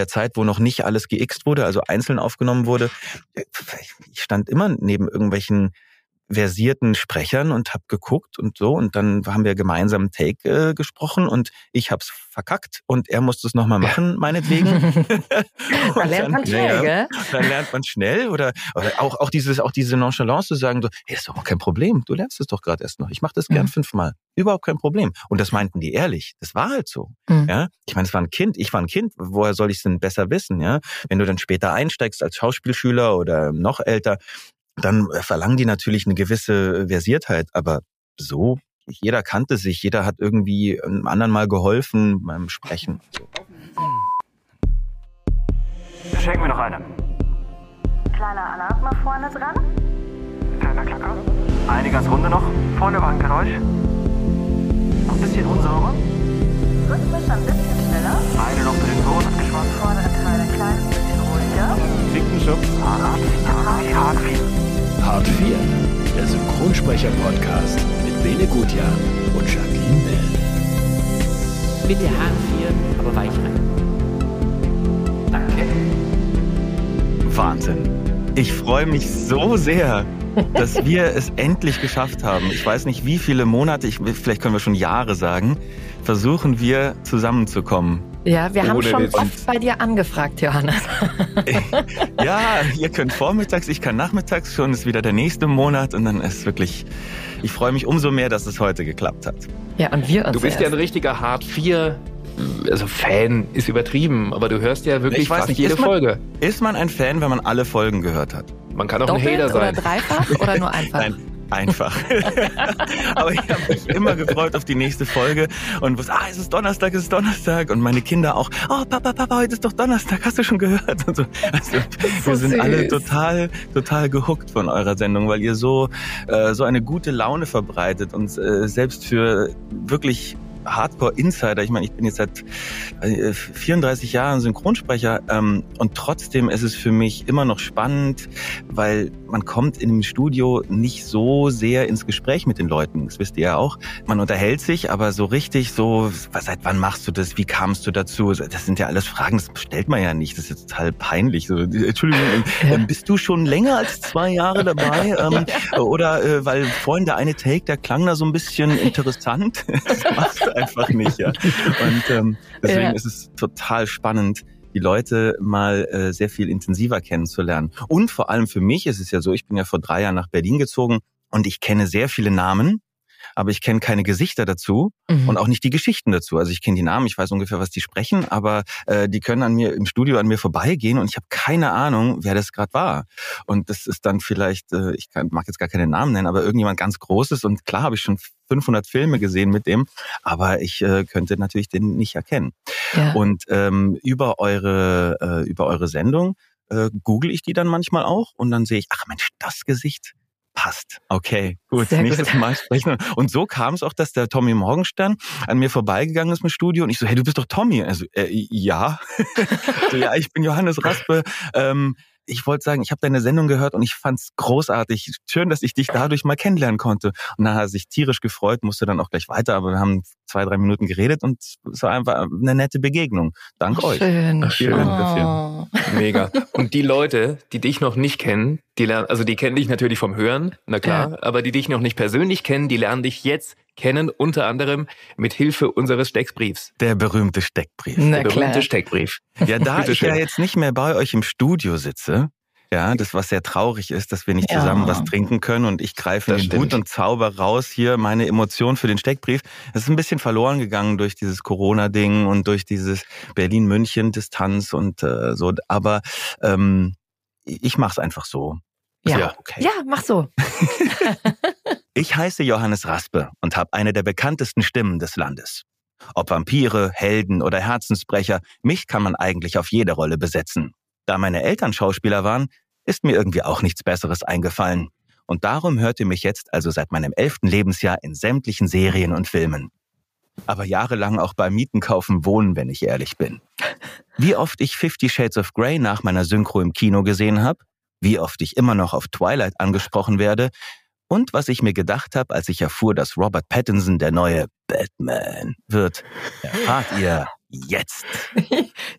der Zeit, wo noch nicht alles geixt wurde, also einzeln aufgenommen wurde. Ich stand immer neben irgendwelchen versierten Sprechern und habe geguckt und so und dann haben wir gemeinsam Take äh, gesprochen und ich habe es verkackt und er musste es nochmal machen, meinetwegen. da lernt man schnell, ja, gell? Dann lernt man schnell oder, oder, auch, auch, dieses, auch diese Nonchalance zu sagen, so, hey, ist doch kein Problem, du lernst es doch gerade erst noch. Ich mache das gern mhm. fünfmal. Überhaupt kein Problem. Und das meinten die ehrlich. Das war halt so. Mhm. Ja? Ich meine, es war ein Kind, ich war ein Kind, woher soll ich es denn besser wissen? Ja? Wenn du dann später einsteigst als Schauspielschüler oder noch älter, dann verlangen die natürlich eine gewisse Versiertheit, aber so, jeder kannte sich, jeder hat irgendwie einem anderen mal geholfen beim Sprechen. Schenken wir noch eine. Kleiner Alarm vorne dran. Kleiner Klacker. Eine ganz runde noch. Vorne war ein Geräusch. Noch ein bisschen unsauber. Rhythmisch ein bisschen schneller. Eine noch für den Ton abgeschwommen. Vordere Teil ein kleines bisschen ruhiger. Ficken Schubs. Hart, hart, hart, hart. Part 4, der Synchronsprecher-Podcast mit Bene Gutjahr und Jacqueline Bell. Bitte Hart 4, aber weich rein. Danke. Wahnsinn. Ich freue mich so sehr, dass wir es endlich geschafft haben. Ich weiß nicht, wie viele Monate, ich, vielleicht können wir schon Jahre sagen, versuchen wir zusammenzukommen. Ja, wir haben schon oft bei dir angefragt, Johannes. ja, ihr könnt vormittags, ich kann nachmittags, schon ist wieder der nächste Monat und dann ist wirklich, ich freue mich umso mehr, dass es heute geklappt hat. Ja, und wir uns Du bist erst. ja ein richtiger Hard 4 also Fan ist übertrieben, aber du hörst ja wirklich fast nicht, jede ist man, Folge. Ist man ein Fan, wenn man alle Folgen gehört hat? Man kann auch Doppelt ein Hater sein. oder dreifach oder nur einfach? Nein, einfach. Aber ich habe mich immer gefreut auf die nächste Folge und wusste, ah, es ist Donnerstag, es ist Donnerstag. Und meine Kinder auch, oh, Papa, Papa, heute ist doch Donnerstag, hast du schon gehört? Und so. Also, wir sind süß. alle total, total gehuckt von eurer Sendung, weil ihr so, äh, so eine gute Laune verbreitet und äh, selbst für wirklich Hardcore-Insider. Ich meine, ich bin jetzt seit äh, 34 Jahren Synchronsprecher ähm, und trotzdem ist es für mich immer noch spannend, weil man kommt in dem Studio nicht so sehr ins Gespräch mit den Leuten. Das wisst ihr ja auch. Man unterhält sich, aber so richtig so, was, seit wann machst du das? Wie kamst du dazu? Das sind ja alles Fragen, das stellt man ja nicht. Das ist jetzt total peinlich. So, Entschuldigung, äh, bist du schon länger als zwei Jahre dabei? Ähm, oder äh, weil vorhin der eine Take, der klang da so ein bisschen interessant. Das machst du einfach nicht, ja. Und ähm, deswegen Ja. ist es total spannend, die Leute mal äh, sehr viel intensiver kennenzulernen. Und vor allem für mich ist es ja so, ich bin ja vor drei Jahren nach Berlin gezogen und ich kenne sehr viele Namen, aber ich kenne keine Gesichter dazu Mhm. und auch nicht die Geschichten dazu. Also ich kenne die Namen, ich weiß ungefähr, was die sprechen, aber äh, die können an mir im Studio an mir vorbeigehen und ich habe keine Ahnung, wer das gerade war. Und das ist dann vielleicht, äh, ich kann, mag jetzt gar keine Namen nennen, aber irgendjemand ganz Großes und klar habe ich schon 500 Filme gesehen mit dem, aber ich äh, könnte natürlich den nicht erkennen. ja. Und ähm, über eure äh, über eure Sendung äh, google ich die dann manchmal auch und dann sehe ich, ach Mensch, das Gesicht passt. Okay, gut, Sehr nächstes gut. Mal sprechen. Und so kam es auch, dass der Tommy Morgenstern an mir vorbeigegangen ist im Studio und ich so, hey, du bist doch Tommy. Also, äh, ja. so, ja, ich bin Johannes Raspe. Ähm, ich wollte sagen, ich habe deine Sendung gehört und ich fand's großartig. Schön, dass ich dich dadurch mal kennenlernen konnte. Und dann hat er sich tierisch gefreut, musste dann auch gleich weiter, aber wir haben zwei, drei Minuten geredet und es war einfach eine nette Begegnung. Dank Ach, euch. Schön. Ach, schön. Vielen Dank dafür. Oh. Mega. Und die Leute, die dich noch nicht kennen, die lernen, also die kennen dich natürlich vom Hören, na klar, aber die dich noch nicht persönlich kennen, die lernen dich jetzt kennen, unter anderem mit Hilfe unseres Steckbriefs. Der berühmte Steckbrief. Na Der berühmte klar. Steckbrief. Ja, da ich ja jetzt nicht mehr bei euch im Studio sitze, ja, das was sehr traurig ist, dass wir nicht Ja. zusammen was trinken können und ich greife in Das den stimmt. Hut und zauber raus hier meine Emotion für den Steckbrief. Es ist ein bisschen verloren gegangen durch dieses Corona-Ding und durch dieses Berlin-München-Distanz und äh, so. Aber ähm, ich mach's einfach so. Ja. auch okay. Ja, mach so. Ich heiße Johannes Raspe und habe eine der bekanntesten Stimmen des Landes. Ob Vampire, Helden oder Herzensbrecher, mich kann man eigentlich auf jede Rolle besetzen. Da meine Eltern Schauspieler waren, ist mir irgendwie auch nichts Besseres eingefallen. Und darum hört ihr mich jetzt also seit meinem elften Lebensjahr in sämtlichen Serien und Filmen. Aber jahrelang auch beim Mietenkaufen wohnen, wenn ich ehrlich bin. Wie oft ich Fifty Shades of Grey nach meiner Synchro im Kino gesehen habe, wie oft ich immer noch auf Twilight angesprochen werde und was ich mir gedacht habe, als ich erfuhr, dass Robert Pattinson der neue Batman wird, erfahrt ihr jetzt.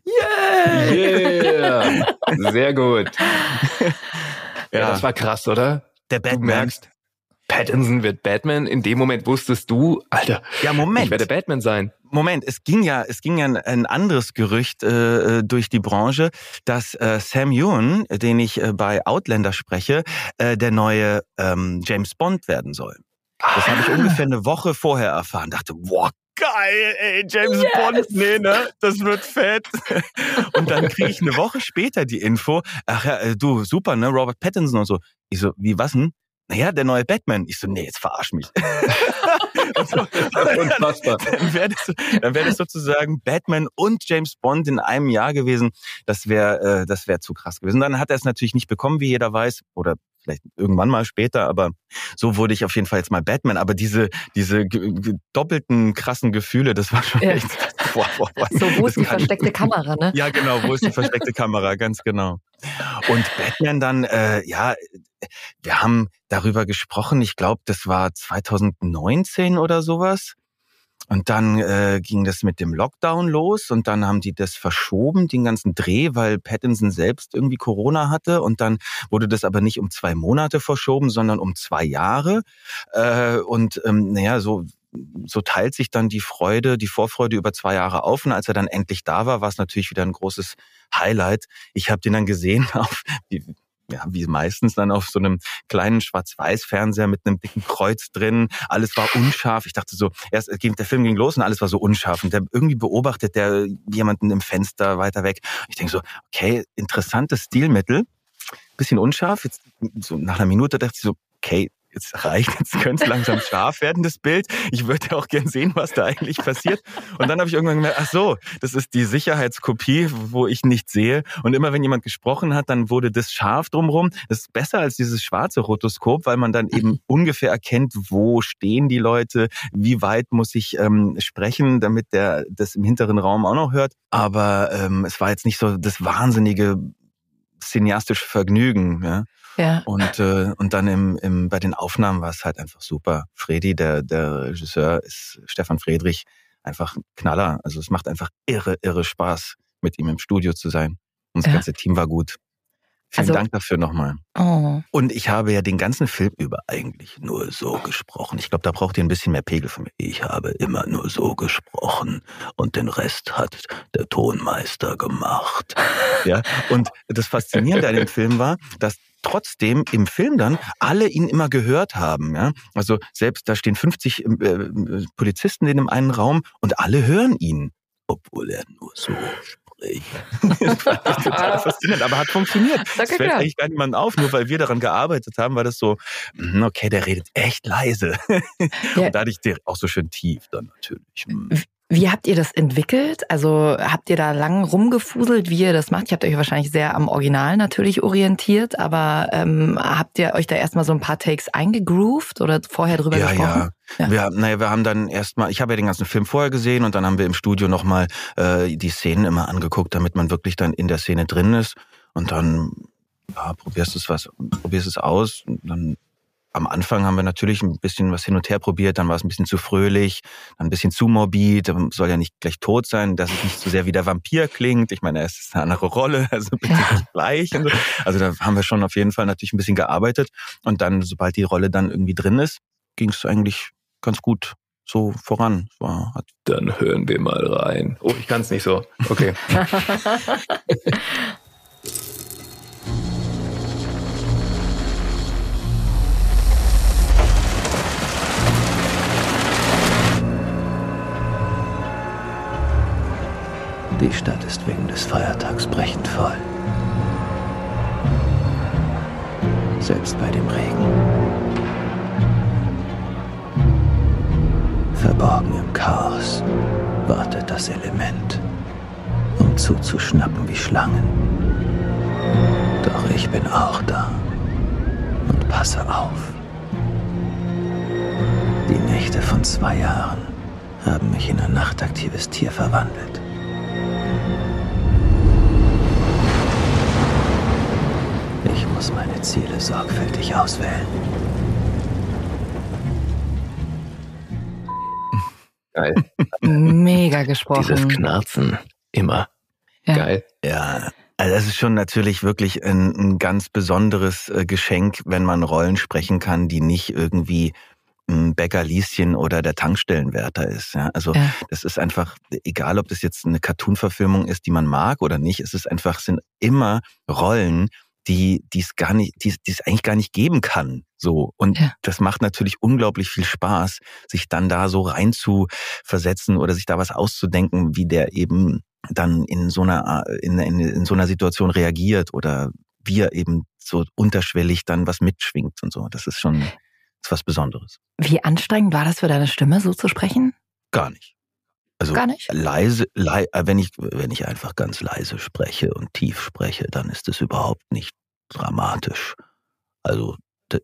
yeah! yeah! Sehr gut. ja, ja, das war krass, oder? Der Batman. Du merkst, Pattinson wird Batman. In dem Moment wusstest du, Alter, ja, Moment. ich werde Batman sein. Moment, es ging ja, es ging ja ein, anderes Gerücht äh, äh, durch die Branche, dass äh, Sam Ewan, den ich äh, bei Outlander spreche, äh, der neue ähm, James Bond werden soll. Das habe ich ah. ungefähr eine Woche vorher erfahren. Dachte, wow, geil, ey, James yes. Bond, nee, ne, das wird fett. Und dann kriege ich eine Woche später die Info, ach ja, äh, du, super, ne, Robert Pattinson und so. Ich so, wie, was denn? Naja, der neue Batman. Ich so, nee, jetzt verarsch mich. so, Unfassbar. Dann wäre das, wär das sozusagen Batman und James Bond in einem Jahr gewesen. Das wäre äh, das wäre zu krass gewesen. Dann hat er es natürlich nicht bekommen, wie jeder weiß, oder vielleicht irgendwann mal später, aber so wurde ich auf jeden Fall jetzt mal Batman. Aber diese, diese doppelten krassen Gefühle, das war schon ja. echt. Boah, boah, boah. So, wo ist die versteckte Kamera, ne? Ja, genau, wo ist die versteckte Kamera, ganz genau. Und Batman dann, äh, ja, wir haben darüber gesprochen, ich glaube, das war 2019 oder sowas. Und dann äh, ging das mit dem Lockdown los und dann haben die das verschoben, den ganzen Dreh, weil Pattinson selbst irgendwie Corona hatte. Und dann wurde das aber nicht um zwei Monate verschoben, sondern um zwei Jahre. Äh, und ähm, naja, so so teilt sich dann die Freude, die Vorfreude über zwei Jahre auf. Und als er dann endlich da war, war es natürlich wieder ein großes Highlight. Ich habe den dann gesehen auf, ja, wie meistens dann auf so einem kleinen Schwarz-Weiß-Fernseher mit einem dicken Kreuz drin. Alles war unscharf. Ich dachte so, erst der Film ging los und alles war so unscharf. Und der irgendwie beobachtet der jemanden im Fenster weiter weg. Ich denke so, okay, interessantes Stilmittel. Bisschen unscharf. Jetzt so nach einer Minute dachte ich so, okay, jetzt reicht, jetzt könnte es langsam scharf werden, das Bild. Ich würde auch gern sehen, was da eigentlich passiert. Und dann habe ich irgendwann gemerkt, ach so, das ist die Sicherheitskopie, wo ich nichts sehe. Und immer wenn jemand gesprochen hat, dann wurde das scharf drumherum. Das ist besser als dieses schwarze Rotoskop, weil man dann eben ungefähr erkennt, wo stehen die Leute, wie weit muss ich ähm, sprechen, damit der das im hinteren Raum auch noch hört. Aber ähm, es war jetzt nicht so das wahnsinnige cineastische Vergnügen. Ja? Ja. Und, äh, und dann im, im, bei den Aufnahmen war es halt einfach super. Fredi, der, der Regisseur, ist Stefan Friedrich, einfach ein Knaller. Also es macht einfach irre, irre Spaß, mit ihm im Studio zu sein. Und das ja. ganze Team war gut. Vielen also, Dank dafür nochmal. Oh. Und ich habe ja den ganzen Film über eigentlich nur so gesprochen. Ich glaube, da braucht ihr ein bisschen mehr Pegel von mir. Ich habe immer nur so gesprochen und den Rest hat der Tonmeister gemacht. Ja. Und das Faszinierende an dem Film war, dass trotzdem im Film dann alle ihn immer gehört haben. Ja? Also selbst da stehen 50 äh, Polizisten in dem einen Raum und alle hören ihn, obwohl er nur so spricht. total faszinierend, aber hat funktioniert. Das fällt eigentlich gar niemand auf, nur weil wir daran gearbeitet haben, war das so, hm, okay, der redet echt leise. Ja. Und dadurch auch so schön tief dann natürlich. Wie habt ihr das entwickelt? Also habt ihr da lang rumgefuselt, wie ihr das macht? Ich habt euch wahrscheinlich sehr am Original natürlich orientiert, aber ähm, habt ihr euch da erstmal so ein paar Takes eingegroovt oder vorher drüber ja, gesprochen? Ja, ja. Wir, naja, wir haben dann erstmal, ich habe ja den ganzen Film vorher gesehen und dann haben wir im Studio nochmal äh, die Szenen immer angeguckt, damit man wirklich dann in der Szene drin ist. Und dann ja, probierst du es was, probierst es aus und dann am Anfang haben wir natürlich ein bisschen was hin und her probiert, dann war es ein bisschen zu fröhlich, dann ein bisschen zu morbid, soll ja nicht gleich tot sein, dass es nicht so sehr wie der Vampir klingt. Ich meine, er ist eine andere Rolle, also bitte nicht gleich. So. Also da haben wir schon auf jeden Fall natürlich ein bisschen gearbeitet und dann, sobald die Rolle dann irgendwie drin ist, ging es eigentlich ganz gut so voran. War, hat dann hören wir mal rein. Oh, ich kann es nicht so. Okay. Die Stadt ist wegen des Feiertags brechend voll. Selbst bei dem Regen. Verborgen im Chaos wartet das Element, um zuzuschnappen wie Schlangen. Doch ich bin auch da und passe auf. Die Nächte von zwei Jahren haben mich in ein nachtaktives Tier verwandelt. Ziele sorgfältig auswählen. Geil. Mega Dieses gesprochen. Knarzen. Immer. Ja. Geil. Ja, also das ist schon natürlich wirklich ein, ein ganz besonderes äh, Geschenk, wenn man Rollen sprechen kann, die nicht irgendwie ein Bäcker Lieschen oder der Tankstellenwärter ist. Ja, also Ja. das ist einfach, egal ob das jetzt eine Cartoon-Verfilmung ist, die man mag oder nicht, es ist einfach, sind immer Rollen, die die es gar nicht, die die es eigentlich gar nicht geben kann. So und Ja. das macht natürlich unglaublich viel Spaß, sich dann da so rein zu versetzen oder sich da was auszudenken, wie der eben dann in so einer in, in, in so einer Situation reagiert oder wie er eben so unterschwellig dann was mitschwingt und so. Das ist schon ist was Besonderes. Wie anstrengend war das für deine Stimme, so zu sprechen? Gar nicht. Also Gar nicht. leise, lei, äh, wenn ich wenn ich einfach ganz leise spreche und tief spreche, dann ist es überhaupt nicht dramatisch. Also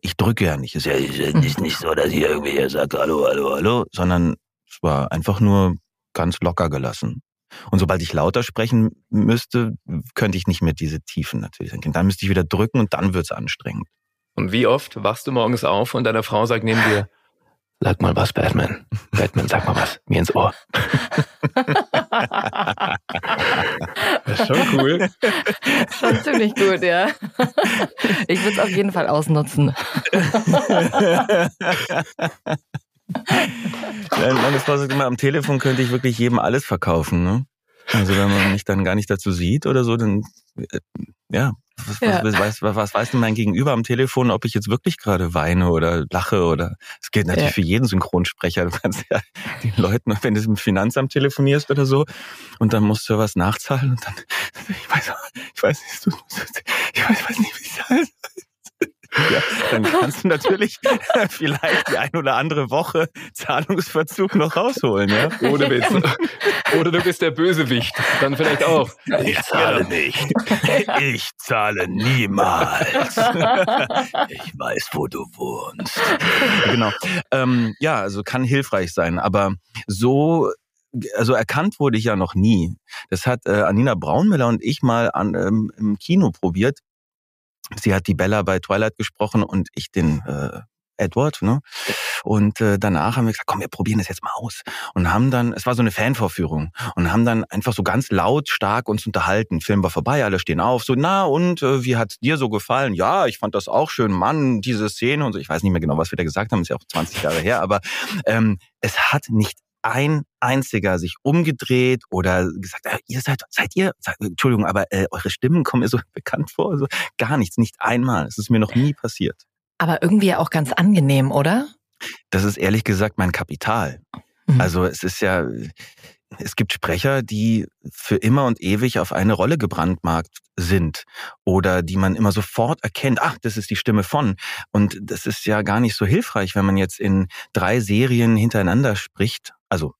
ich drücke ja nicht. Es ist ja nicht, nicht so, dass ich irgendwie hier sage, hallo, hallo, hallo, sondern es war einfach nur ganz locker gelassen. Und sobald ich lauter sprechen müsste, könnte ich nicht mehr diese Tiefen natürlich senken. Dann müsste ich wieder drücken und dann wird's anstrengend. Und wie oft wachst du morgens auf und deine Frau sagt neben dir, sag mal was, Batman. Batman, sag mal was. Mir ins Ohr. Das ist schon cool. Schon ziemlich gut, ja. Ich würde es auf jeden Fall ausnutzen. Meine Frau sagt immer, am Telefon könnte ich wirklich jedem alles verkaufen. Ne? Also wenn man mich dann gar nicht dazu sieht oder so, dann äh, ja, was, Ja. Was, weiß, was, was weiß denn mein Gegenüber am Telefon, ob ich jetzt wirklich gerade weine oder lache oder es gilt natürlich Ja. für jeden Synchronsprecher. Du kannst ja den Leuten, wenn du im Finanzamt telefonierst oder so und dann musst du was nachzahlen und dann ich weiß, ich weiß nicht, ich weiß, weiß nicht, wie es heißt. Ja, dann kannst du natürlich vielleicht die ein oder andere Woche Zahlungsverzug noch rausholen, ja? Ohne Witz. Oder du bist der Bösewicht. Dann vielleicht auch. Ich zahle nicht. Ich zahle niemals. Ich weiß, wo du wohnst. Genau. Ähm, ja, also kann hilfreich sein, aber so also erkannt wurde ich ja noch nie. Das hat äh, Anina Braunmüller und ich mal an, ähm, im Kino probiert. Sie hat die Bella bei Twilight gesprochen und ich den äh, Edward, ne? Und äh, danach haben wir gesagt, komm, wir probieren das jetzt mal aus. Und haben dann, es war so eine Fanvorführung, und haben dann einfach so ganz laut, stark uns unterhalten. Film war vorbei, alle stehen auf, so, na und, äh, wie hat's dir so gefallen? Ja, ich fand das auch schön, Mann, diese Szene und so. Ich weiß nicht mehr genau, was wir da gesagt haben, ist ja auch 20 Jahre her, aber ähm, es hat nicht ein einziger sich umgedreht oder gesagt, äh, ihr seid, seid ihr, seid, Entschuldigung, aber äh, eure Stimmen kommen mir so bekannt vor, so gar nichts, nicht einmal. Es ist mir noch nie passiert. Aber irgendwie auch ganz angenehm, oder? Das ist ehrlich gesagt mein Kapital. Mhm. Also es ist ja, es gibt Sprecher, die für immer und ewig auf eine Rolle gebrandmarkt sind oder die man immer sofort erkennt, ach, das ist die Stimme von. Und das ist ja gar nicht so hilfreich, wenn man jetzt in drei Serien hintereinander spricht. Also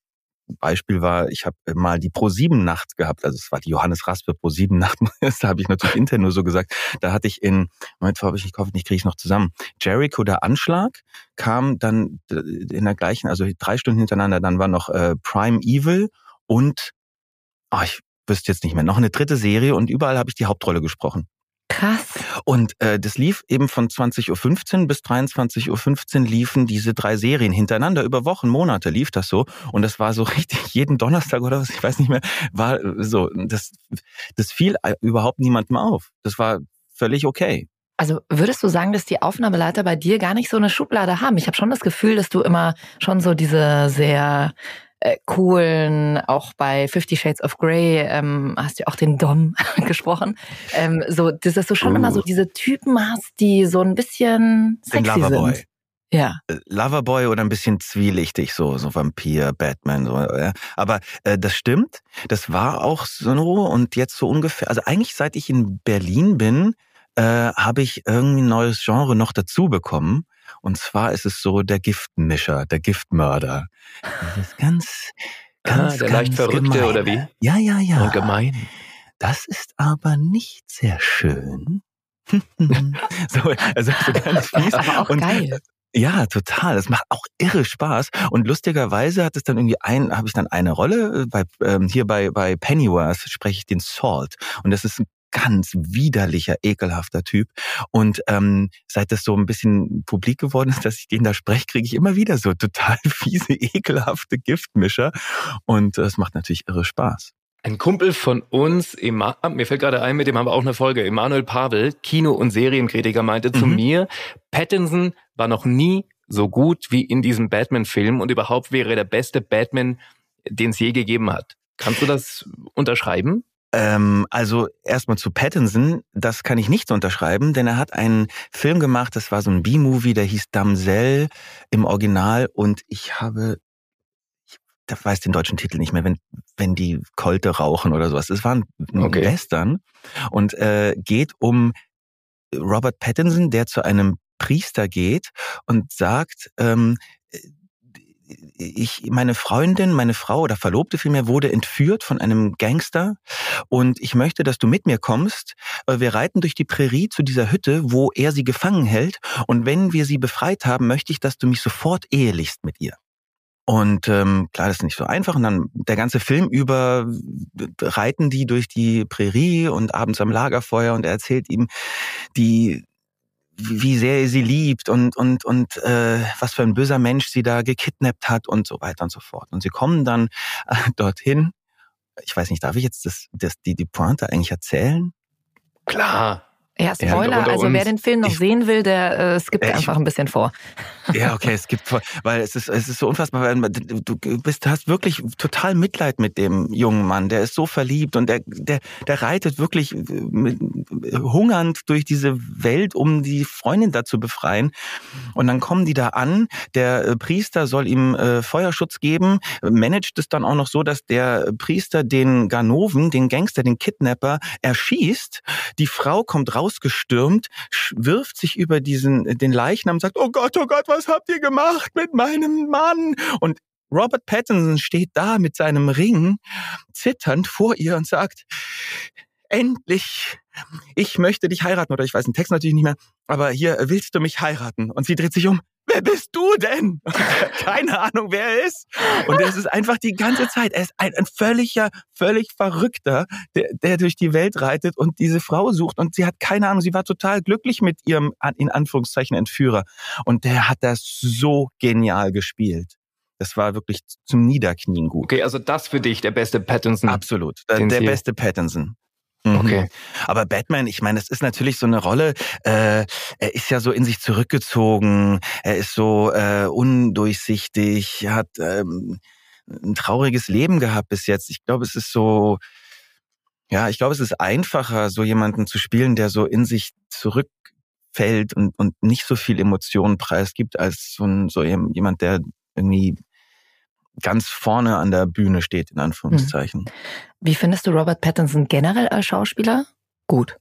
Beispiel war, ich habe mal die Pro-7-Nacht gehabt, also es war die Johannes Raspe Pro-7-Nacht, das habe ich natürlich intern nur so gesagt. Da hatte ich in, Moment, habe ich nicht gehofft, ich kriege ich noch zusammen. Jericho, der Anschlag, kam dann in der gleichen, also drei Stunden hintereinander, dann war noch äh, Prime Evil und, oh, ich wüsste jetzt nicht mehr, noch eine dritte Serie und überall habe ich die Hauptrolle gesprochen. Krass. Und äh, das lief eben von 20.15 Uhr bis 23.15 Uhr liefen diese drei Serien hintereinander. Über Wochen, Monate lief das so. Und das war so richtig jeden Donnerstag oder was, ich weiß nicht mehr, war so, das, das fiel überhaupt niemandem auf. Das war völlig okay. Also würdest du sagen, dass die Aufnahmeleiter bei dir gar nicht so eine Schublade haben? Ich habe schon das Gefühl, dass du immer schon so diese sehr äh, coolen, auch bei Fifty Shades of Grey ähm, hast du auch den Dom gesprochen. Ähm, so, dass du schon Uh. immer so diese Typen hast, die so ein bisschen Den sexy Loverboy. sind. Ja. Äh, Loverboy oder ein bisschen zwielichtig, so, so Vampir, Batman, so, ja. Aber äh, das stimmt, das war auch so und jetzt so ungefähr, also eigentlich seit ich in Berlin bin, äh, habe ich irgendwie ein neues Genre noch dazu bekommen. Und zwar ist es so der Giftmischer, der Giftmörder. Das ist ganz, ganz, Ah, der ganz leicht Verrückte, gemein. oder wie? Ja, ja, ja. Und gemein. Das ist aber nicht sehr schön. so, also so ganz fies. Aber auch Und- geil. Ja, total. Das macht auch irre Spaß. Und lustigerweise hat es dann irgendwie ein, habe ich dann eine Rolle äh, bei ähm, hier bei bei Pennyworth spreche ich den Salt und das ist ein ganz widerlicher, ekelhafter Typ. Und ähm, seit das so ein bisschen publik geworden ist, dass ich den da spreche, kriege ich immer wieder so total fiese, ekelhafte Giftmischer. Und das macht natürlich irre Spaß. Ein Kumpel von uns, Ema mir fällt gerade ein, mit dem haben wir auch eine Folge, Emanuel Pavel, Kino- und Serienkritiker, meinte zu Mhm. mir, Pattinson war noch nie so gut wie in diesem Batman-Film und überhaupt wäre er der beste Batman, den es je gegeben hat. Kannst du das unterschreiben? Ähm, also erstmal zu Pattinson, das kann ich nicht unterschreiben, denn er hat einen Film gemacht, das war so ein B-Movie, der hieß Damsel im Original und ich habe, ich weiß den deutschen Titel nicht mehr, wenn, wenn die Kolte rauchen oder sowas. Es war ein, Okay. Western und äh, geht um Robert Pattinson, der zu einem Priester geht und sagt, ähm, ich, meine Freundin, meine Frau oder Verlobte vielmehr wurde entführt von einem Gangster und ich möchte, dass du mit mir kommst. Äh, Wir reiten durch die Prärie zu dieser Hütte, wo er sie gefangen hält und wenn wir sie befreit haben, möchte ich, dass du mich sofort ehelichst mit ihr. Und ähm, klar, das ist nicht so einfach. Und dann der ganze Film über reiten die durch die Prärie und abends am Lagerfeuer und er erzählt ihm die wie sehr er sie liebt und und und äh, was für ein böser Mensch sie da gekidnappt hat und so weiter und so fort. Und sie kommen dann äh, dorthin. Ich weiß nicht, darf ich jetzt das, das die die Pointe eigentlich erzählen? Klar. Ja, Spoiler, also wer den Film noch Ich- sehen will, der äh, skippt Ja, ich- einfach ein bisschen vor. Ja, okay, es gibt, voll- weil es ist, es ist so unfassbar, weil du bist, hast wirklich total Mitleid mit dem jungen Mann. Der ist so verliebt und der, der, der reitet wirklich mit, hungernd durch diese Welt, um die Freundin da zu befreien. Und dann kommen die da an. Der äh, Priester soll ihm äh, Feuerschutz geben, managt es dann auch noch so, dass der Priester den Ganoven, den Gangster, den Kidnapper erschießt. Die Frau kommt rausgestürmt, wirft sich über diesen den Leichnam und sagt: Oh Gott, oh Gott, was habt ihr gemacht mit meinem Mann? Und Robert Pattinson steht da mit seinem Ring, zitternd vor ihr und sagt: Endlich, ich möchte dich heiraten. Oder ich weiß den Text natürlich nicht mehr, aber hier äh, willst du mich heiraten? Und sie dreht sich um. Wer bist du denn? Keine Ahnung, wer er ist. Und es ist einfach die ganze Zeit. Er ist ein, ein völliger, völlig Verrückter, der, der durch die Welt reitet und diese Frau sucht. Und sie hat keine Ahnung. Sie war total glücklich mit ihrem, in Anführungszeichen, Entführer. Und der hat das so genial gespielt. Das war wirklich zum Niederknien gut. Okay, also das für dich der beste Pattinson. Absolut. Der, der beste Pattinson. Mhm. Okay. Aber Batman, ich meine, das ist natürlich so eine Rolle. Äh, er ist ja so in sich zurückgezogen. Er ist so äh, undurchsichtig. Hat ähm, ein trauriges Leben gehabt bis jetzt. Ich glaube, es ist so. Ja, ich glaube, es ist einfacher, so jemanden zu spielen, der so in sich zurückfällt und, und nicht so viel Emotionen preisgibt, als so, ein, so jemand, der irgendwie ganz vorne an der Bühne steht, in Anführungszeichen. Wie findest du Robert Pattinson generell als Schauspieler? Gut.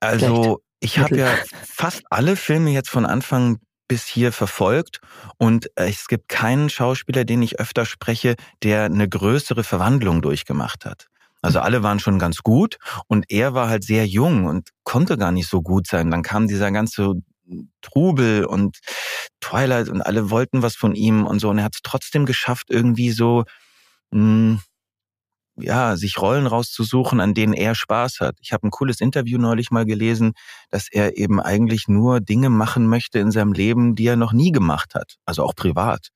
Also ich habe ja fast alle Filme jetzt von Anfang bis hier verfolgt und äh, es gibt keinen Schauspieler, den ich öfter spreche, der eine größere Verwandlung durchgemacht hat. Also alle waren schon ganz gut und er war halt sehr jung und konnte gar nicht so gut sein. Dann kam dieser ganze Trubel und Twilight und alle wollten was von ihm und so und er hat es trotzdem geschafft, irgendwie so mh, ja, sich Rollen rauszusuchen, an denen er Spaß hat. Ich habe ein cooles Interview neulich mal gelesen, dass er eben eigentlich nur Dinge machen möchte in seinem Leben, die er noch nie gemacht hat, also auch privat.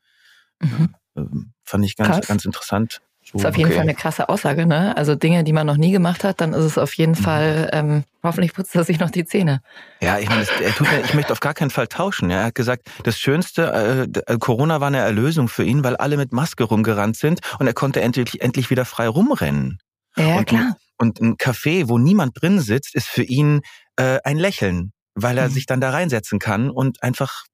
Mhm. Ähm, fand ich ganz, Krass. ganz interessant. So, ist auf jeden okay. Fall eine krasse Aussage, ne? Also Dinge, die man noch nie gemacht hat, dann ist es auf jeden Mhm. Fall, ähm, hoffentlich putzt er sich noch die Zähne. Ja, ich meine, er tut mir, ich möchte auf gar keinen Fall tauschen. Ja. Er hat gesagt, das Schönste, äh, Corona war eine Erlösung für ihn, weil alle mit Maske rumgerannt sind und er konnte endlich, endlich wieder frei rumrennen. Ja, Und- klar. Und ein Café, wo niemand drin sitzt, ist für ihn äh, ein Lächeln, weil er Mhm. sich dann da reinsetzen kann und einfach